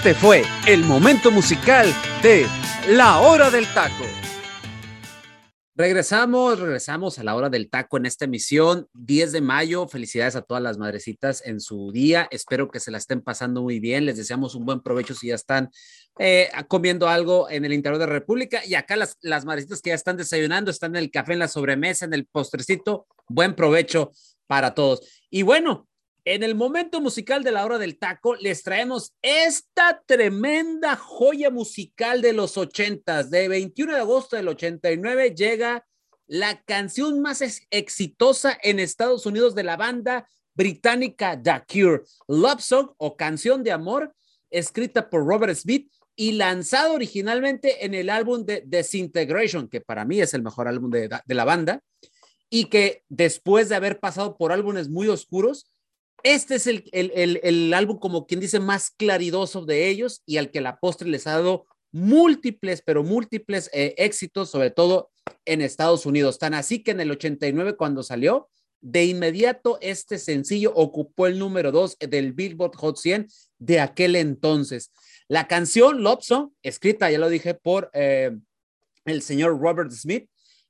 Este fue el momento musical de La Hora del Taco. Regresamos, regresamos a la hora del taco en esta emisión, 10 de mayo. Felicidades a todas las madrecitas en su día. Espero que se la estén pasando muy bien. Les deseamos un buen provecho si ya están eh, comiendo algo en el interior de la República. Y acá las, las madrecitas que ya están desayunando, están en el café, en la sobremesa, en el postrecito. Buen provecho para todos. Y bueno, En el momento musical de la hora del taco, les traemos esta tremenda joya musical de los ochentas. De 21 de agosto del 89 llega la canción más exitosa en Estados Unidos de la banda británica The Cure, Love Song o Canción de Amor, escrita por Robert Smith y lanzado originalmente en el álbum de Disintegration, que para mí es el mejor álbum de la banda, y que después de haber pasado por álbumes muy oscuros, este es el, el, el, álbum, como quien dice, más claridoso de ellos y al que la postre les ha dado múltiples, pero múltiples eh, éxitos, sobre todo en Estados Unidos. Tan así que en el 89, cuando salió, de inmediato este sencillo ocupó el número dos del Billboard Hot 100 de aquel entonces. La canción Love escrita, ya lo dije, por eh, el señor Robert Smith,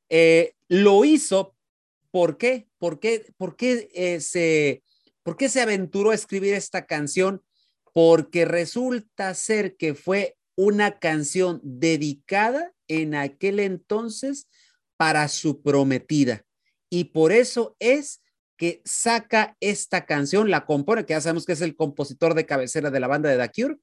eh, lo hizo. ¿Por qué? ¿Por qué, por qué se ¿Por qué se aventuró a escribir esta canción? Porque resulta ser que fue una canción dedicada en aquel entonces para su prometida. Y por eso es que saca esta canción, la compone, que ya sabemos que es el compositor de cabecera de la banda de The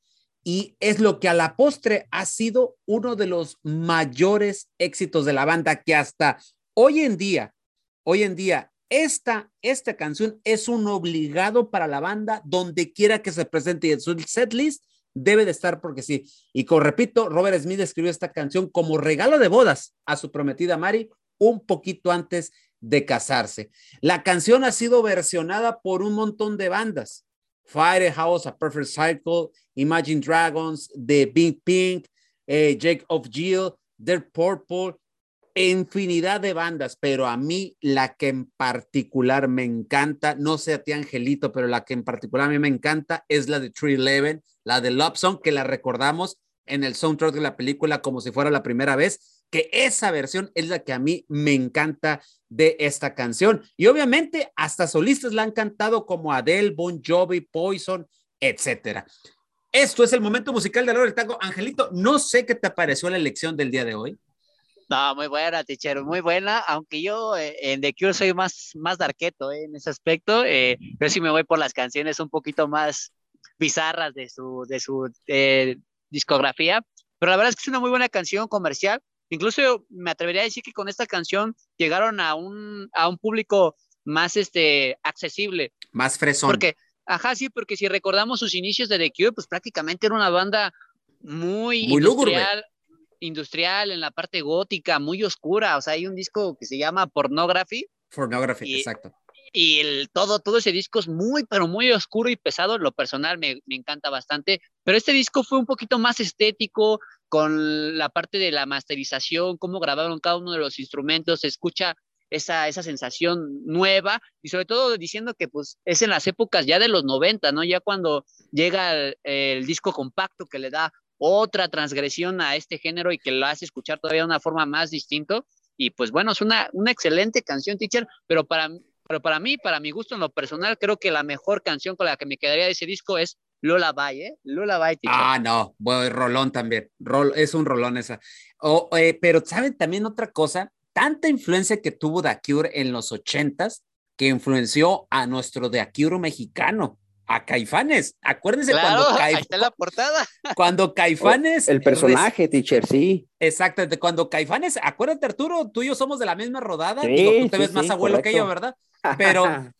y es lo que a la postre ha sido uno de los mayores éxitos de la banda que hasta hoy en día, hoy en día esta, esta canción es un obligado para la banda donde quiera que se presente y en su setlist debe de estar porque sí. Y como repito, Robert Smith escribió esta canción como regalo de bodas a su prometida Mari un poquito antes de casarse. La canción ha sido versionada por un montón de bandas. Firehouse, A Perfect Cycle, Imagine Dragons, The Big Pink, eh, Jake of Jill, The Purple, infinidad de bandas, pero a mí la que en particular me encanta, no sé a ti Angelito, pero la que en particular a mí me encanta es la de Tree Eleven, la de Love Song, que la recordamos en el soundtrack de la película como si fuera la primera vez, que esa versión es la que a mí me encanta de esta canción. Y obviamente hasta solistas la han cantado como Adele, Bon Jovi, Poison, etcétera. Esto es el momento musical de la del tango. Angelito, no sé qué te pareció la elección del día de hoy. No, muy buena, teacher, muy buena, aunque yo eh, en The Cure soy más, más darqueto eh, en ese aspecto, eh, pero sí me voy por las canciones un poquito más bizarras de su, de su discografía, pero la verdad es que es una muy buena canción comercial, incluso me atrevería a decir que con esta canción llegaron a un, a un público más este, accesible. Más fresón. Porque, ajá, sí, porque si recordamos sus inicios de The Cure, pues prácticamente era una banda muy, muy industrial, industrial, en la parte gótica, muy oscura. O sea, hay un disco que se llama Pornography. Pornography, exacto. Y el, todo, todo ese disco es muy, pero muy oscuro y pesado. Lo personal me, me encanta bastante. Pero este disco fue un poquito más estético, con la parte de la masterización, cómo grabaron cada uno de los instrumentos. Se escucha esa, esa sensación nueva y sobre todo diciendo que pues es en las épocas ya de los 90, ¿no? Ya cuando llega el disco compacto que le da otra transgresión a este género y que lo hace escuchar todavía de una forma más distinto. Y pues bueno, es una, una excelente canción, teacher, pero para, pero para mí, para mi gusto en lo personal, creo que la mejor canción con la que me quedaría de ese disco es Lola Bay, ¿eh? Lola Bay, teacher. Ah, no, bueno, rolón también, Rol, es un rolón esa. Eh, pero ¿saben también otra cosa? Tanta influencia que tuvo The Cure en los ochentas que influenció a nuestro The Cure mexicano a Caifanes. Acuérdense cuando Caifanes. está la portada. Cuando Caifanes. El personaje, teacher, sí. Exactamente. Cuando Caifanes, acuérdate, Arturo, tú y yo somos de la misma rodada. Sí, Digo, tú te ves más abuelo que yo, ¿verdad? Pero.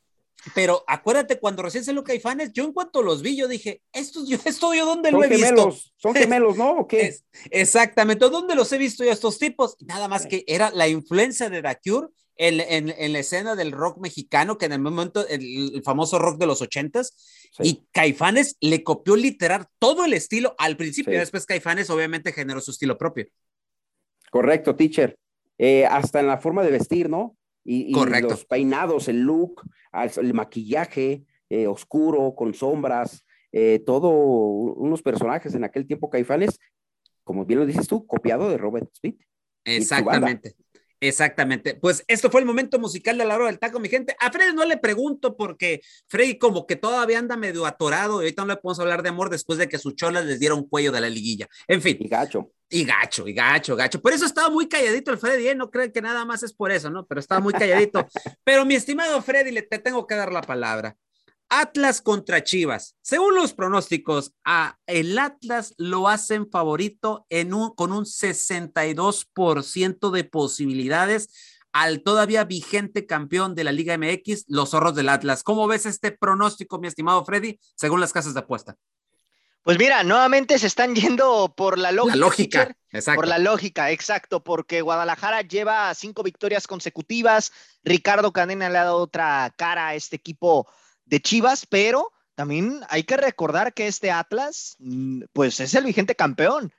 Pero acuérdate, cuando recién lo Caifanes, yo en cuanto los vi, yo dije, esto yo, esto yo dónde lo he gemelos, visto. Son gemelos, ¿no? ¿O qué? Es, exactamente, ¿dónde los he visto yo estos tipos? Nada más que era la influencia de The Cure en, en, la escena del rock mexicano, que en el momento, el, famoso rock de los ochentas, y Caifanes le copió literal todo el estilo al principio, y después Caifanes obviamente generó su estilo propio. Correcto, teacher. Eh, hasta en la forma de vestir, ¿no? Y, Correcto. los peinados, el look, el maquillaje eh, oscuro, con sombras, eh, todo unos personajes en aquel tiempo Caifanes, como bien lo dices tú, copiado de Robert Smith. Exactamente. Exactamente. Pues esto fue el momento musical de la hora del taco, mi gente. A Freddy no le pregunto porque Freddy como que todavía anda medio atorado y ahorita no le podemos hablar de amor después de que sus cholas les dieron cuello de la liguilla. En fin. Y gacho. Y gacho, y gacho, gacho. Por eso estaba muy calladito el Freddy, ¿eh? No creen que nada más es por eso, ¿no? Pero estaba muy calladito. Pero mi estimado Freddy, le te tengo que dar la palabra. Atlas contra Chivas. Según los pronósticos, a el Atlas lo hacen favorito en un, con un 62% de posibilidades al todavía vigente campeón de la Liga MX, los zorros del Atlas. ¿Cómo ves este pronóstico, mi estimado Freddy, según las casas de apuesta? Pues mira, nuevamente se están yendo por la lógica. La lógica, exacto. Por la lógica, exacto, porque Guadalajara lleva cinco victorias consecutivas. Ricardo Cadena le ha dado otra cara a este equipo de Chivas, pero también hay que recordar que este Atlas, mm, pues es el vigente campeón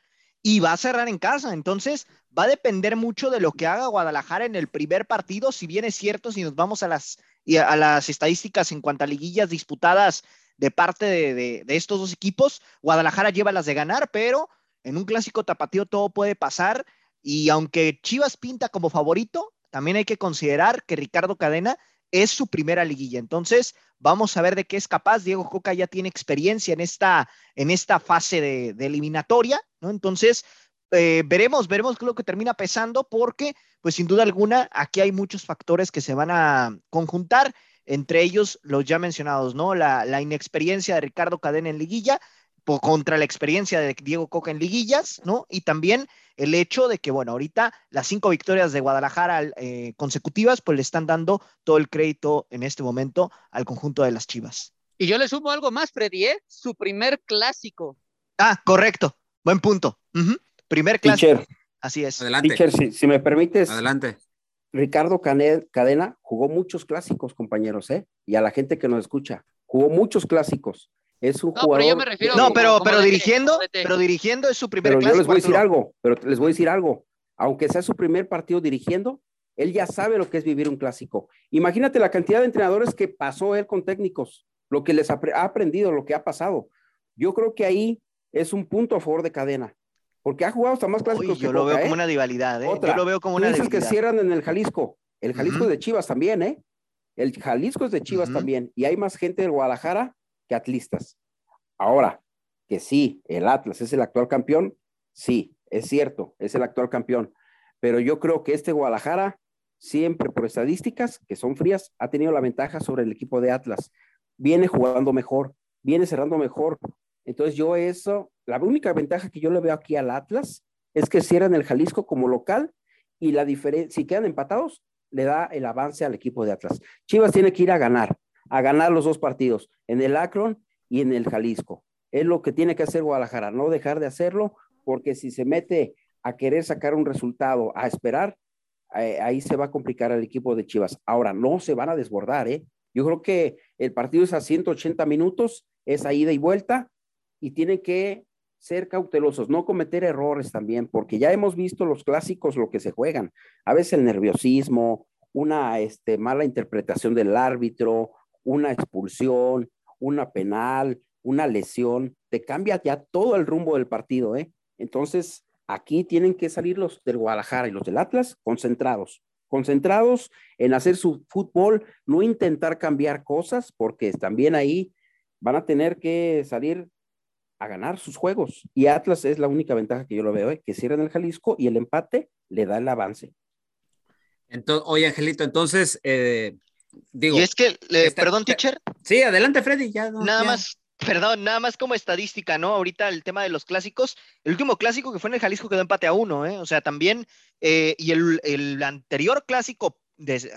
y va a cerrar en casa. Entonces, va a depender mucho de lo que haga Guadalajara en el primer partido. Si bien es cierto, si nos vamos a las, a las estadísticas en cuanto a liguillas disputadas de parte de, de estos dos equipos, Guadalajara lleva las de ganar, pero en un clásico tapatío todo puede pasar. Y aunque Chivas pinta como favorito, también hay que considerar que Ricardo Cadena es su primera liguilla. Entonces, vamos a ver de qué es capaz. Diego Coca ya tiene experiencia en esta, en esta fase de, eliminatoria, ¿no? Entonces, eh, veremos, veremos lo que termina pesando, porque, pues sin duda alguna, aquí hay muchos factores que se van a conjuntar, entre ellos los ya mencionados, ¿no? La, la inexperiencia de Ricardo Cadena en liguilla, contra la experiencia de Diego Coca en liguillas, ¿no? Y también el hecho de que, bueno, ahorita las cinco victorias de Guadalajara eh, consecutivas, pues le están dando todo el crédito en este momento al conjunto de las Chivas. Y yo le sumo algo más, Freddy, ¿eh? su primer clásico. Ah, correcto, buen punto. Primer clásico. Así es. Adelante. Teacher, si, me permites. Adelante. Ricardo Cadena jugó muchos clásicos, compañeros, ¿eh? Y a la gente que nos escucha, jugó muchos clásicos. Es un jugador. Pero yo me refiero no, pero, pero dirigiendo, pero dirigiendo es su primer Pero yo les voy a decir algo, pero les voy a decir algo. Aunque sea su primer partido dirigiendo, él ya sabe lo que es vivir un clásico. Imagínate la cantidad de entrenadores que pasó él con técnicos, lo que les ha aprendido, lo que ha pasado. Yo creo que ahí es un punto a favor de cadena, porque ha jugado hasta más clásicos yo lo veo como ¿eh? una divalidad, ¿eh? yo lo veo como una dices que cierran en el Jalisco, el Jalisco es de Chivas también, ¿eh? El Jalisco es de Chivas también, y hay más gente de Guadalajara que atlistas. Ahora, que sí, el Atlas es el actual campeón, sí, es cierto, es el actual campeón, pero yo creo que este Guadalajara, siempre por estadísticas que son frías, ha tenido la ventaja sobre el equipo de Atlas. Viene jugando mejor, viene cerrando mejor. Entonces yo eso, la única ventaja que yo le veo aquí al Atlas es que cierran el Jalisco como local y la diferencia, si quedan empatados, le da el avance al equipo de Atlas. Chivas tiene que ir a ganar, a ganar los dos partidos, en el Akron y en el Jalisco. Es lo que tiene que hacer Guadalajara, no dejar de hacerlo, porque si se mete a querer sacar un resultado, a esperar, eh, ahí se va a complicar al equipo de Chivas. Ahora, no se van a desbordar, ¿eh? Yo creo que el partido es a 180 minutos, es a ida y vuelta, y tienen que ser cautelosos, no cometer errores también, porque ya hemos visto los clásicos lo que se juegan. A veces el nerviosismo, una este, mala interpretación del árbitro, una expulsión, una penal, una lesión, te cambia ya todo el rumbo del partido, ¿eh? Entonces, aquí tienen que salir los del Guadalajara y los del Atlas concentrados, concentrados en hacer su fútbol, no intentar cambiar cosas, porque también ahí van a tener que salir a ganar sus juegos. Y Atlas es la única ventaja que yo lo veo, ¿eh? que cierran el Jalisco y el empate le da el avance. Entonces, oye, Angelito, entonces, eh, Digo, y es que, perdón, teacher. Sí, adelante, Freddy. Ya, nada más, perdón, nada más como estadística, ¿no? Ahorita el tema de los clásicos, el último clásico que fue en el Jalisco quedó empate a uno, ¿eh? O sea, también, eh, y el, anterior clásico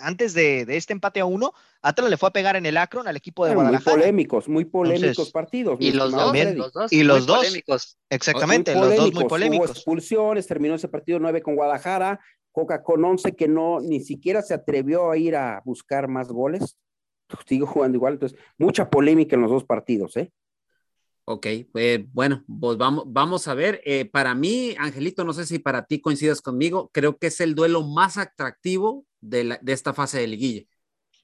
antes de, este empate a uno, Atlas le fue a pegar en el Akron al equipo de Guadalajara. Muy polémicos, muy polémicos partidos. Y los dos, y los dos, polémicos. exactamente, los dos muy polémicos. Hubo expulsiones, terminó ese partido nueve con Guadalajara, Coca con 11 que no, ni siquiera se atrevió a ir a buscar más goles. Sigo jugando igual, entonces, mucha polémica en los dos partidos, ¿eh? Ok, eh, bueno, pues vamos, vamos a ver. Eh, para mí, Angelito, no sé si para ti coincidas conmigo, creo que es el duelo más atractivo de, de esta fase de liguilla.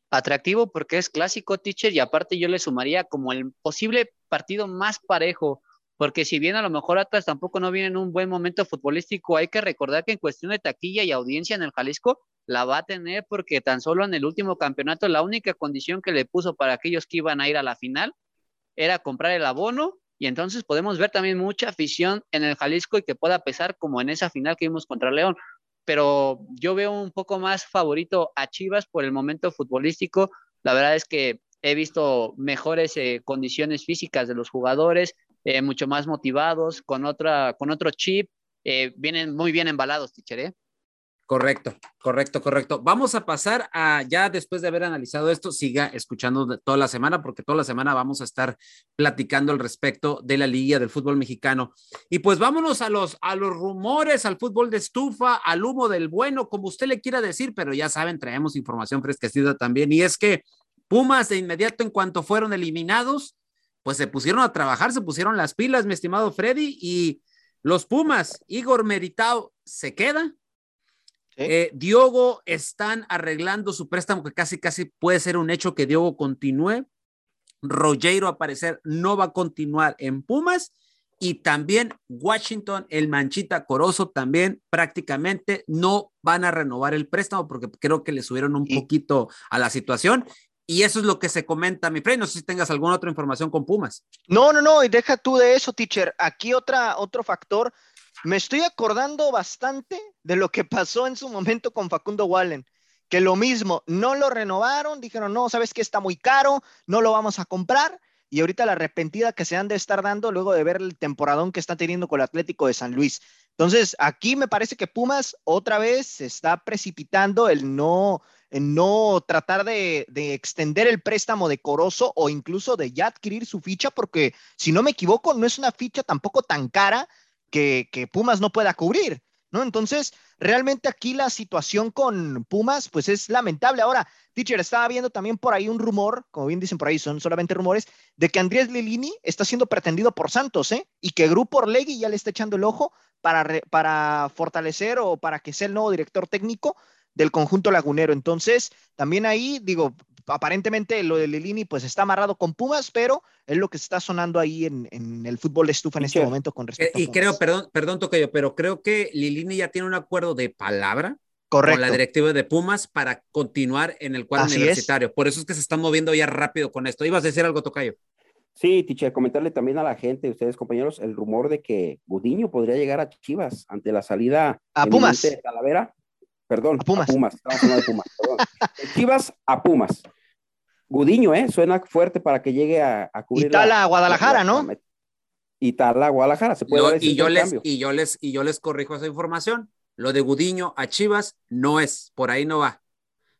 Atractivo porque es clásico, teacher, y aparte yo le sumaría como el posible partido más parejo porque si bien a lo mejor Atlas tampoco no viene en un buen momento futbolístico, hay que recordar que en cuestión de taquilla y audiencia en el Jalisco la va a tener porque tan solo en el último campeonato la única condición que le puso para aquellos que iban a ir a la final era comprar el abono y entonces podemos ver también mucha afición en el Jalisco y que pueda pesar como en esa final que vimos contra León. Pero yo veo un poco más favorito a Chivas por el momento futbolístico. La verdad es que he visto mejores eh, condiciones físicas de los jugadores, eh, mucho más motivados, con, otra, con otro chip, eh, vienen muy bien embalados, teacher, ¿eh? Correcto, correcto, correcto. Vamos a pasar a ya después de haber analizado esto, siga escuchando toda la semana, porque toda la semana vamos a estar platicando al respecto de la Liga del Fútbol Mexicano. Y pues vámonos a los, a los rumores, al fútbol de estufa, al humo del bueno, como usted le quiera decir, pero ya saben, traemos información fresquecida también. Y es que Pumas de inmediato, en cuanto fueron eliminados, pues se pusieron a trabajar, se pusieron las pilas, mi estimado Freddy, y los Pumas, Igor Meritao se queda eh, Diogo están arreglando su préstamo, que casi, casi puede ser un hecho que Diogo continúe. Rogero, a parecer, no va a continuar en Pumas. Y también Washington, el Manchita Corozo, también prácticamente no van a renovar el préstamo porque creo que le subieron un poquito a la situación. Y eso es lo que se comenta, mi friend. No sé si tengas alguna otra información con Pumas. No, no, no, y deja tú de eso, teacher. Aquí otra, otro factor me estoy acordando bastante de lo que pasó en su momento con Facundo Wallen, que lo mismo, no lo renovaron, dijeron, no, sabes que está muy caro, no lo vamos a comprar, y ahorita la arrepentida que se han de estar dando luego de ver el temporadón que está teniendo con el Atlético de San Luis. Entonces, aquí me parece que Pumas otra vez se está precipitando el no, no tratar de, de, extender el préstamo de Corozo o incluso de ya adquirir su ficha, porque si no me equivoco, no es una ficha tampoco tan cara que, Pumas no pueda cubrir, ¿no? Entonces, realmente aquí la situación con Pumas, pues es lamentable. Ahora, teacher, estaba viendo también por ahí un rumor, como bien dicen por ahí, son solamente rumores, de que Andrés Lilini está siendo pretendido por Santos, ¿eh? Y que Grupo Orlegui ya le está echando el ojo para, para fortalecer o para que sea el nuevo director técnico del conjunto lagunero. Entonces, también ahí, digo, aparentemente lo de Lilini pues está amarrado con Pumas, pero es lo que está sonando ahí en, el fútbol de estufa en este momento con respecto y a creo, perdón, perdón, Tocayo, pero creo que Lilini ya tiene un acuerdo de palabra con la directiva de Pumas para continuar en el cuadro universitario. Por eso es que se están moviendo ya rápido con esto. ¿Ibas a decir algo, Tocayo? Sí, Tiche, comentarle también a la gente, ustedes compañeros, el rumor de que Gudiño podría llegar a Chivas ante la salida a Pumas. De Talavera. Perdón, a Pumas. A Pumas. De Pumas Chivas a Pumas. Gudiño, ¿eh? Suena fuerte para que llegue a, a cubrir. Y tal a Guadalajara, ¿no? Y tal a Guadalajara, se puede y, yo les, y, yo les, y yo les corrijo esa información. Lo de Gudiño a Chivas no es, por ahí no va.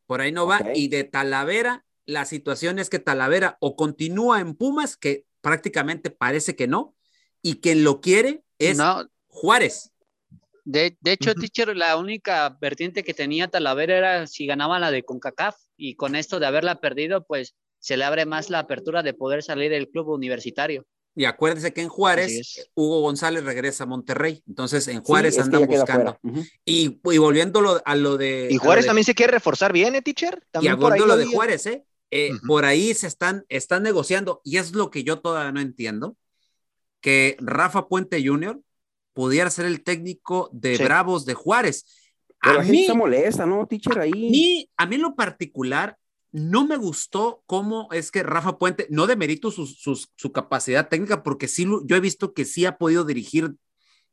Por ahí no va. Y de Talavera, la situación es que Talavera o continúa en Pumas, que prácticamente parece que no, y quien lo quiere es Juárez. De, hecho, teacher, la única vertiente que tenía Talavera era si ganaba la de CONCACAF y con esto de haberla perdido, pues se le abre más la apertura de poder salir del club universitario. Y acuérdese que en Juárez, Hugo González regresa a Monterrey. Entonces, en Juárez andan buscando. y, y, volviendo a lo de. Y Juárez también se quiere reforzar bien, ¿eh, teacher? También y volviendo lo de Juárez, ¿eh? eh Por ahí se están, están negociando, y es lo que yo todavía no entiendo: que Rafa Puente Jr pudiera ser el técnico de Bravos de Juárez. a mí, se molesta, ¿no, teacher? Ahí. A mí, en lo particular, no me gustó cómo es que Rafa Puente, no demerito su, su, capacidad técnica, porque sí, yo he visto que sí ha podido dirigir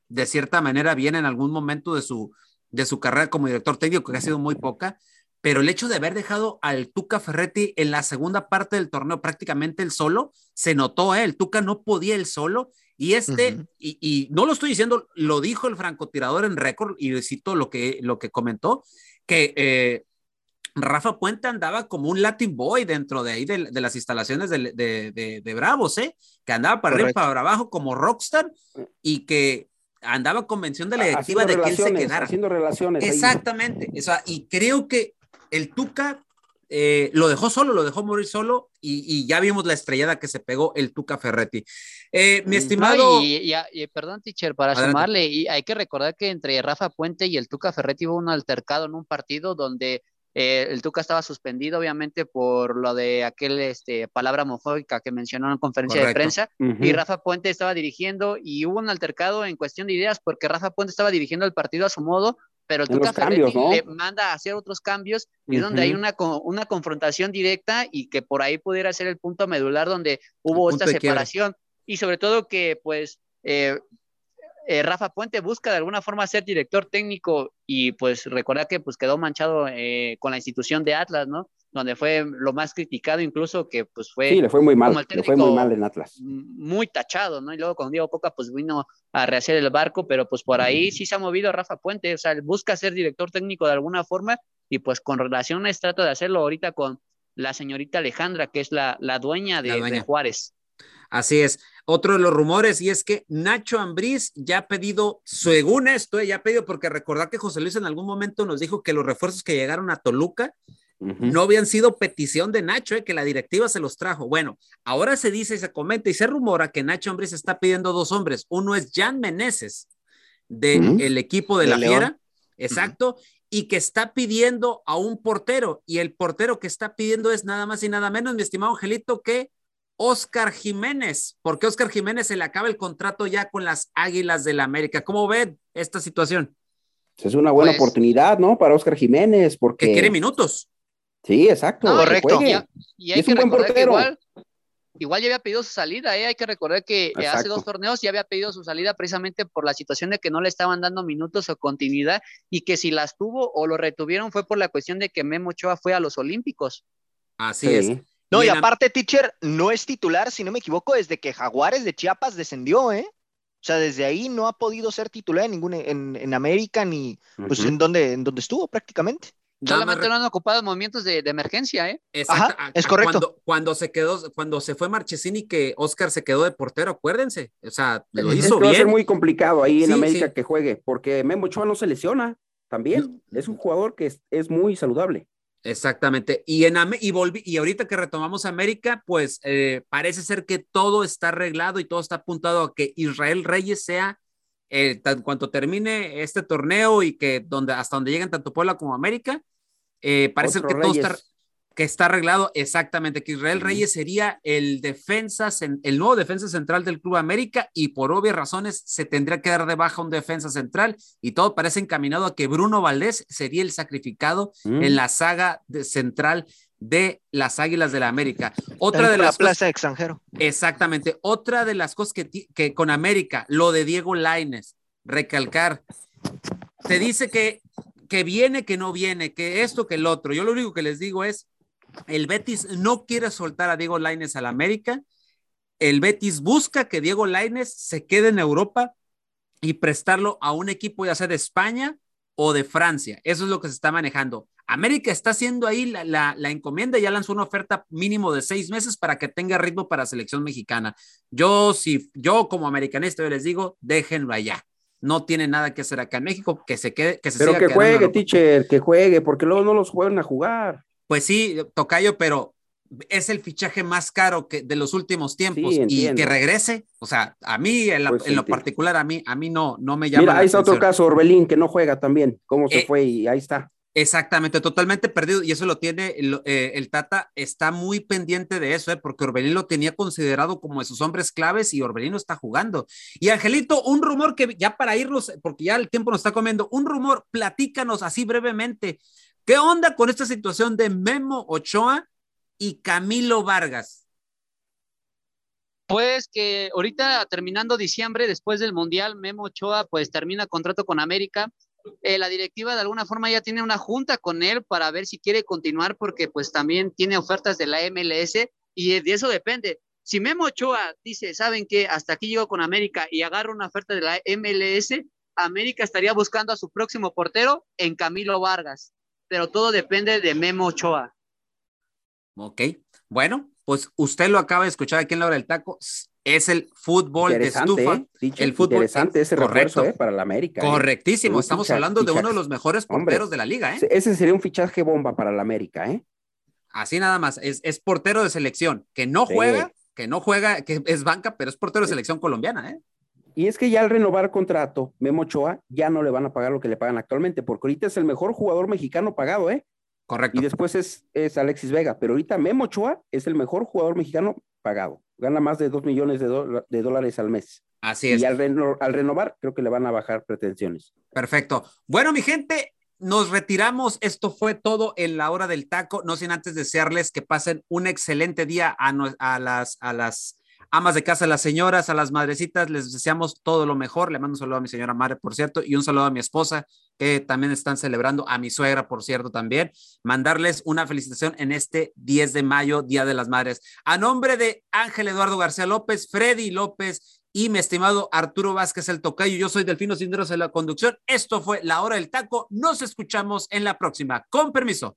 de cierta manera bien en algún momento de su, de su carrera como director técnico, que ha sido muy poca, pero el hecho de haber dejado al Tuca Ferretti en la segunda parte del torneo prácticamente el solo, se notó, ¿eh? el Tuca no podía el solo y este, y, no lo estoy diciendo, lo dijo el francotirador en récord, y cito lo que, lo que comentó, que eh, Rafa Puente andaba como un Latin Boy dentro de ahí de, las instalaciones de, de, de, Bravos, ¿eh? que andaba para arriba para abajo como rockstar y que andaba convención de la directiva de que él se quedara. Haciendo relaciones. Exactamente. O sea, y creo que el Tuca eh, lo dejó solo, lo dejó morir solo y, ya vimos la estrellada que se pegó el Tuca Ferretti. Eh, mi estimado. y, perdón, teacher, para sumarle, y hay que recordar que entre Rafa Puente y el Tuca Ferretti hubo un altercado en un partido donde eh, el Tuca estaba suspendido, obviamente, por lo de aquel este, palabra homofóbica que mencionó en conferencia de prensa. Y Rafa Puente estaba dirigiendo y hubo un altercado en cuestión de ideas porque Rafa Puente estaba dirigiendo el partido a su modo, pero Tuca Ferretti le manda a hacer otros cambios y es donde hay una, una confrontación directa y que por ahí pudiera ser el punto medular donde hubo esta separación. Y sobre todo que pues eh, eh, Rafa Puente busca de alguna forma ser director técnico y pues recuerda que pues quedó manchado eh, con la institución de Atlas, ¿no? Donde fue lo más criticado, incluso que pues fue. Sí, le fue muy mal, le fue muy mal en Atlas. Muy tachado, ¿no? Y luego con Diego Coca, pues vino a rehacer el barco, pero pues por ahí sí se ha movido Rafa Puente, o sea, busca ser director técnico de alguna forma, y pues con relaciones trato de hacerlo ahorita con la señorita Alejandra, que es la, la dueña de, de Juárez. Así es. Otro de los rumores, y es que Nacho Ambriz ya ha pedido, según esto, ya ha pedido, porque recordar que José Luis en algún momento nos dijo que los refuerzos que llegaron a Toluca no habían sido petición de Nacho, eh, que la directiva se los trajo. Bueno, ahora se dice y se comenta y se rumora que Nacho Ambriz está pidiendo dos hombres. Uno es Jan Meneses, del equipo de, la Fiera, exacto, y que está pidiendo a un portero. Y el portero que está pidiendo es nada más y nada menos, mi estimado Angelito, que Oscar Jiménez, porque Oscar Jiménez se le acaba el contrato ya con las Águilas del la América. ¿Cómo ven esta situación? Es una buena pues oportunidad, ¿no? Para Oscar Jiménez, porque. Que quiere minutos. Sí, exacto. correcto. Y, hay es que un buen portero. igual, igual, ya había pedido su salida, ¿eh? Hay que recordar que hace dos torneos ya había pedido su salida precisamente por la situación de que no le estaban dando minutos o continuidad y que si las tuvo o lo retuvieron fue por la cuestión de que Memo Ochoa fue a los Olímpicos. Así es. No, y, aparte, teacher, no es titular, si no me equivoco, desde que Jaguares de Chiapas descendió, ¿eh? O sea, desde ahí no ha podido ser titular en ningún, en, América ni pues en donde, en donde estuvo prácticamente. Solamente no han ocupado movimientos de, emergencia, ¿eh? Exacto. es correcto. Cuando, se quedó, cuando se fue Marchesini, que Oscar se quedó de portero, acuérdense. O sea, lo hizo bien. Va a ser muy complicado ahí en América que juegue, porque Memo Ochoa no se lesiona también. Es un jugador que es muy saludable. Exactamente. Y, en, y, volví, y ahorita que retomamos América, pues eh, parece ser que todo está arreglado y todo está apuntado a que Israel Reyes sea, eh, tan, cuanto termine este torneo y que donde, hasta donde lleguen tanto Puebla como América, eh, parece que todo está que está arreglado exactamente, que Israel Reyes sería el defensa, el nuevo defensa central del Club América y por obvias razones se tendría que dar de baja un defensa central y todo parece encaminado a que Bruno Valdés sería el sacrificado en mm. la saga de central de las Águilas de la América. Otra de las plaza extranjero. Exactamente. Otra de las cosas que, que con América, lo de Diego Laines, recalcar, te dice que que viene, que no viene, que esto, que el otro. Yo lo único que les digo es, el Betis no quiere soltar a Diego Laines al América. El Betis busca que Diego Laines se quede en Europa y prestarlo a un equipo ya sea de España o de Francia. Eso es lo que se está manejando. América está haciendo ahí la, la, encomienda, ya lanzó una oferta mínimo de seis meses para que tenga ritmo para selección mexicana. Yo, si yo como americanista, yo les digo, déjenlo allá. No tiene nada que hacer acá en México, que se quede, que se Pero que juegue, teacher, que juegue, porque luego no los juegan a jugar. Pues sí, Tocayo, pero es el fichaje más caro que de los últimos tiempos y que regrese, o sea, a mí en, pues lo particular a mí a mí no no me llama. Mira, ahí está otro caso, Orbelín que no juega también, cómo se eh, fue y ahí está. Exactamente, totalmente perdido y eso lo tiene el, eh, Tata está muy pendiente de eso, eh, porque Orbelín lo tenía considerado como de sus hombres claves y Orbelín no está jugando. Y Angelito, un rumor que ya para irnos, porque ya el tiempo nos está comiendo, un rumor, platícanos así brevemente. ¿Qué onda con esta situación de Memo Ochoa y Camilo Vargas? Pues que ahorita terminando diciembre, después del Mundial, Memo Ochoa pues termina contrato con América. Eh, la directiva de alguna forma ya tiene una junta con él para ver si quiere continuar porque pues también tiene ofertas de la MLS y de eso depende. Si Memo Ochoa dice, ¿saben qué? Hasta aquí llego con América y agarro una oferta de la MLS, América estaría buscando a su próximo portero en Camilo Vargas pero todo depende de Memo Ochoa. Ok, bueno, pues usted lo acaba de escuchar aquí en la hora del taco. Es el fútbol de estufa. ¿eh? el fútbol interesante ese correcto, ¿eh? para la América. ¿eh? Correctísimo. Estamos hablando de uno de los mejores porteros de la liga. ¿eh? Ese sería un fichaje bomba para la América. ¿eh? Así nada más. Es, es portero de selección que no juega, que no juega, que es banca, pero es portero de selección colombiana. ¿eh? Y es que ya al renovar contrato, Memo Ochoa ya no le van a pagar lo que le pagan actualmente, porque ahorita es el mejor jugador mexicano pagado, ¿eh? Correcto. Y después es, es Alexis Vega, pero ahorita Memo Ochoa es el mejor jugador mexicano pagado. Gana más de dos millones de, de dólares al mes. Así es. Y al, al renovar, creo que le van a bajar pretensiones. Perfecto. Bueno, mi gente, nos retiramos. Esto fue todo en la hora del taco. No sin antes desearles que pasen un excelente día a, a las, a las amas de casa, las señoras, a las madrecitas, les deseamos todo lo mejor. Le mando un saludo a mi señora madre, por cierto, y un saludo a mi esposa, que también están celebrando, a mi suegra, por cierto, también. Mandarles una felicitación en este 10 de mayo, Día de las Madres. A nombre de Ángel Eduardo García López, Freddy López y mi estimado Arturo Vázquez el Tocayo. Yo soy Delfino Cinderos en la conducción. Esto fue La Hora del Taco. Nos escuchamos en la próxima. Con permiso.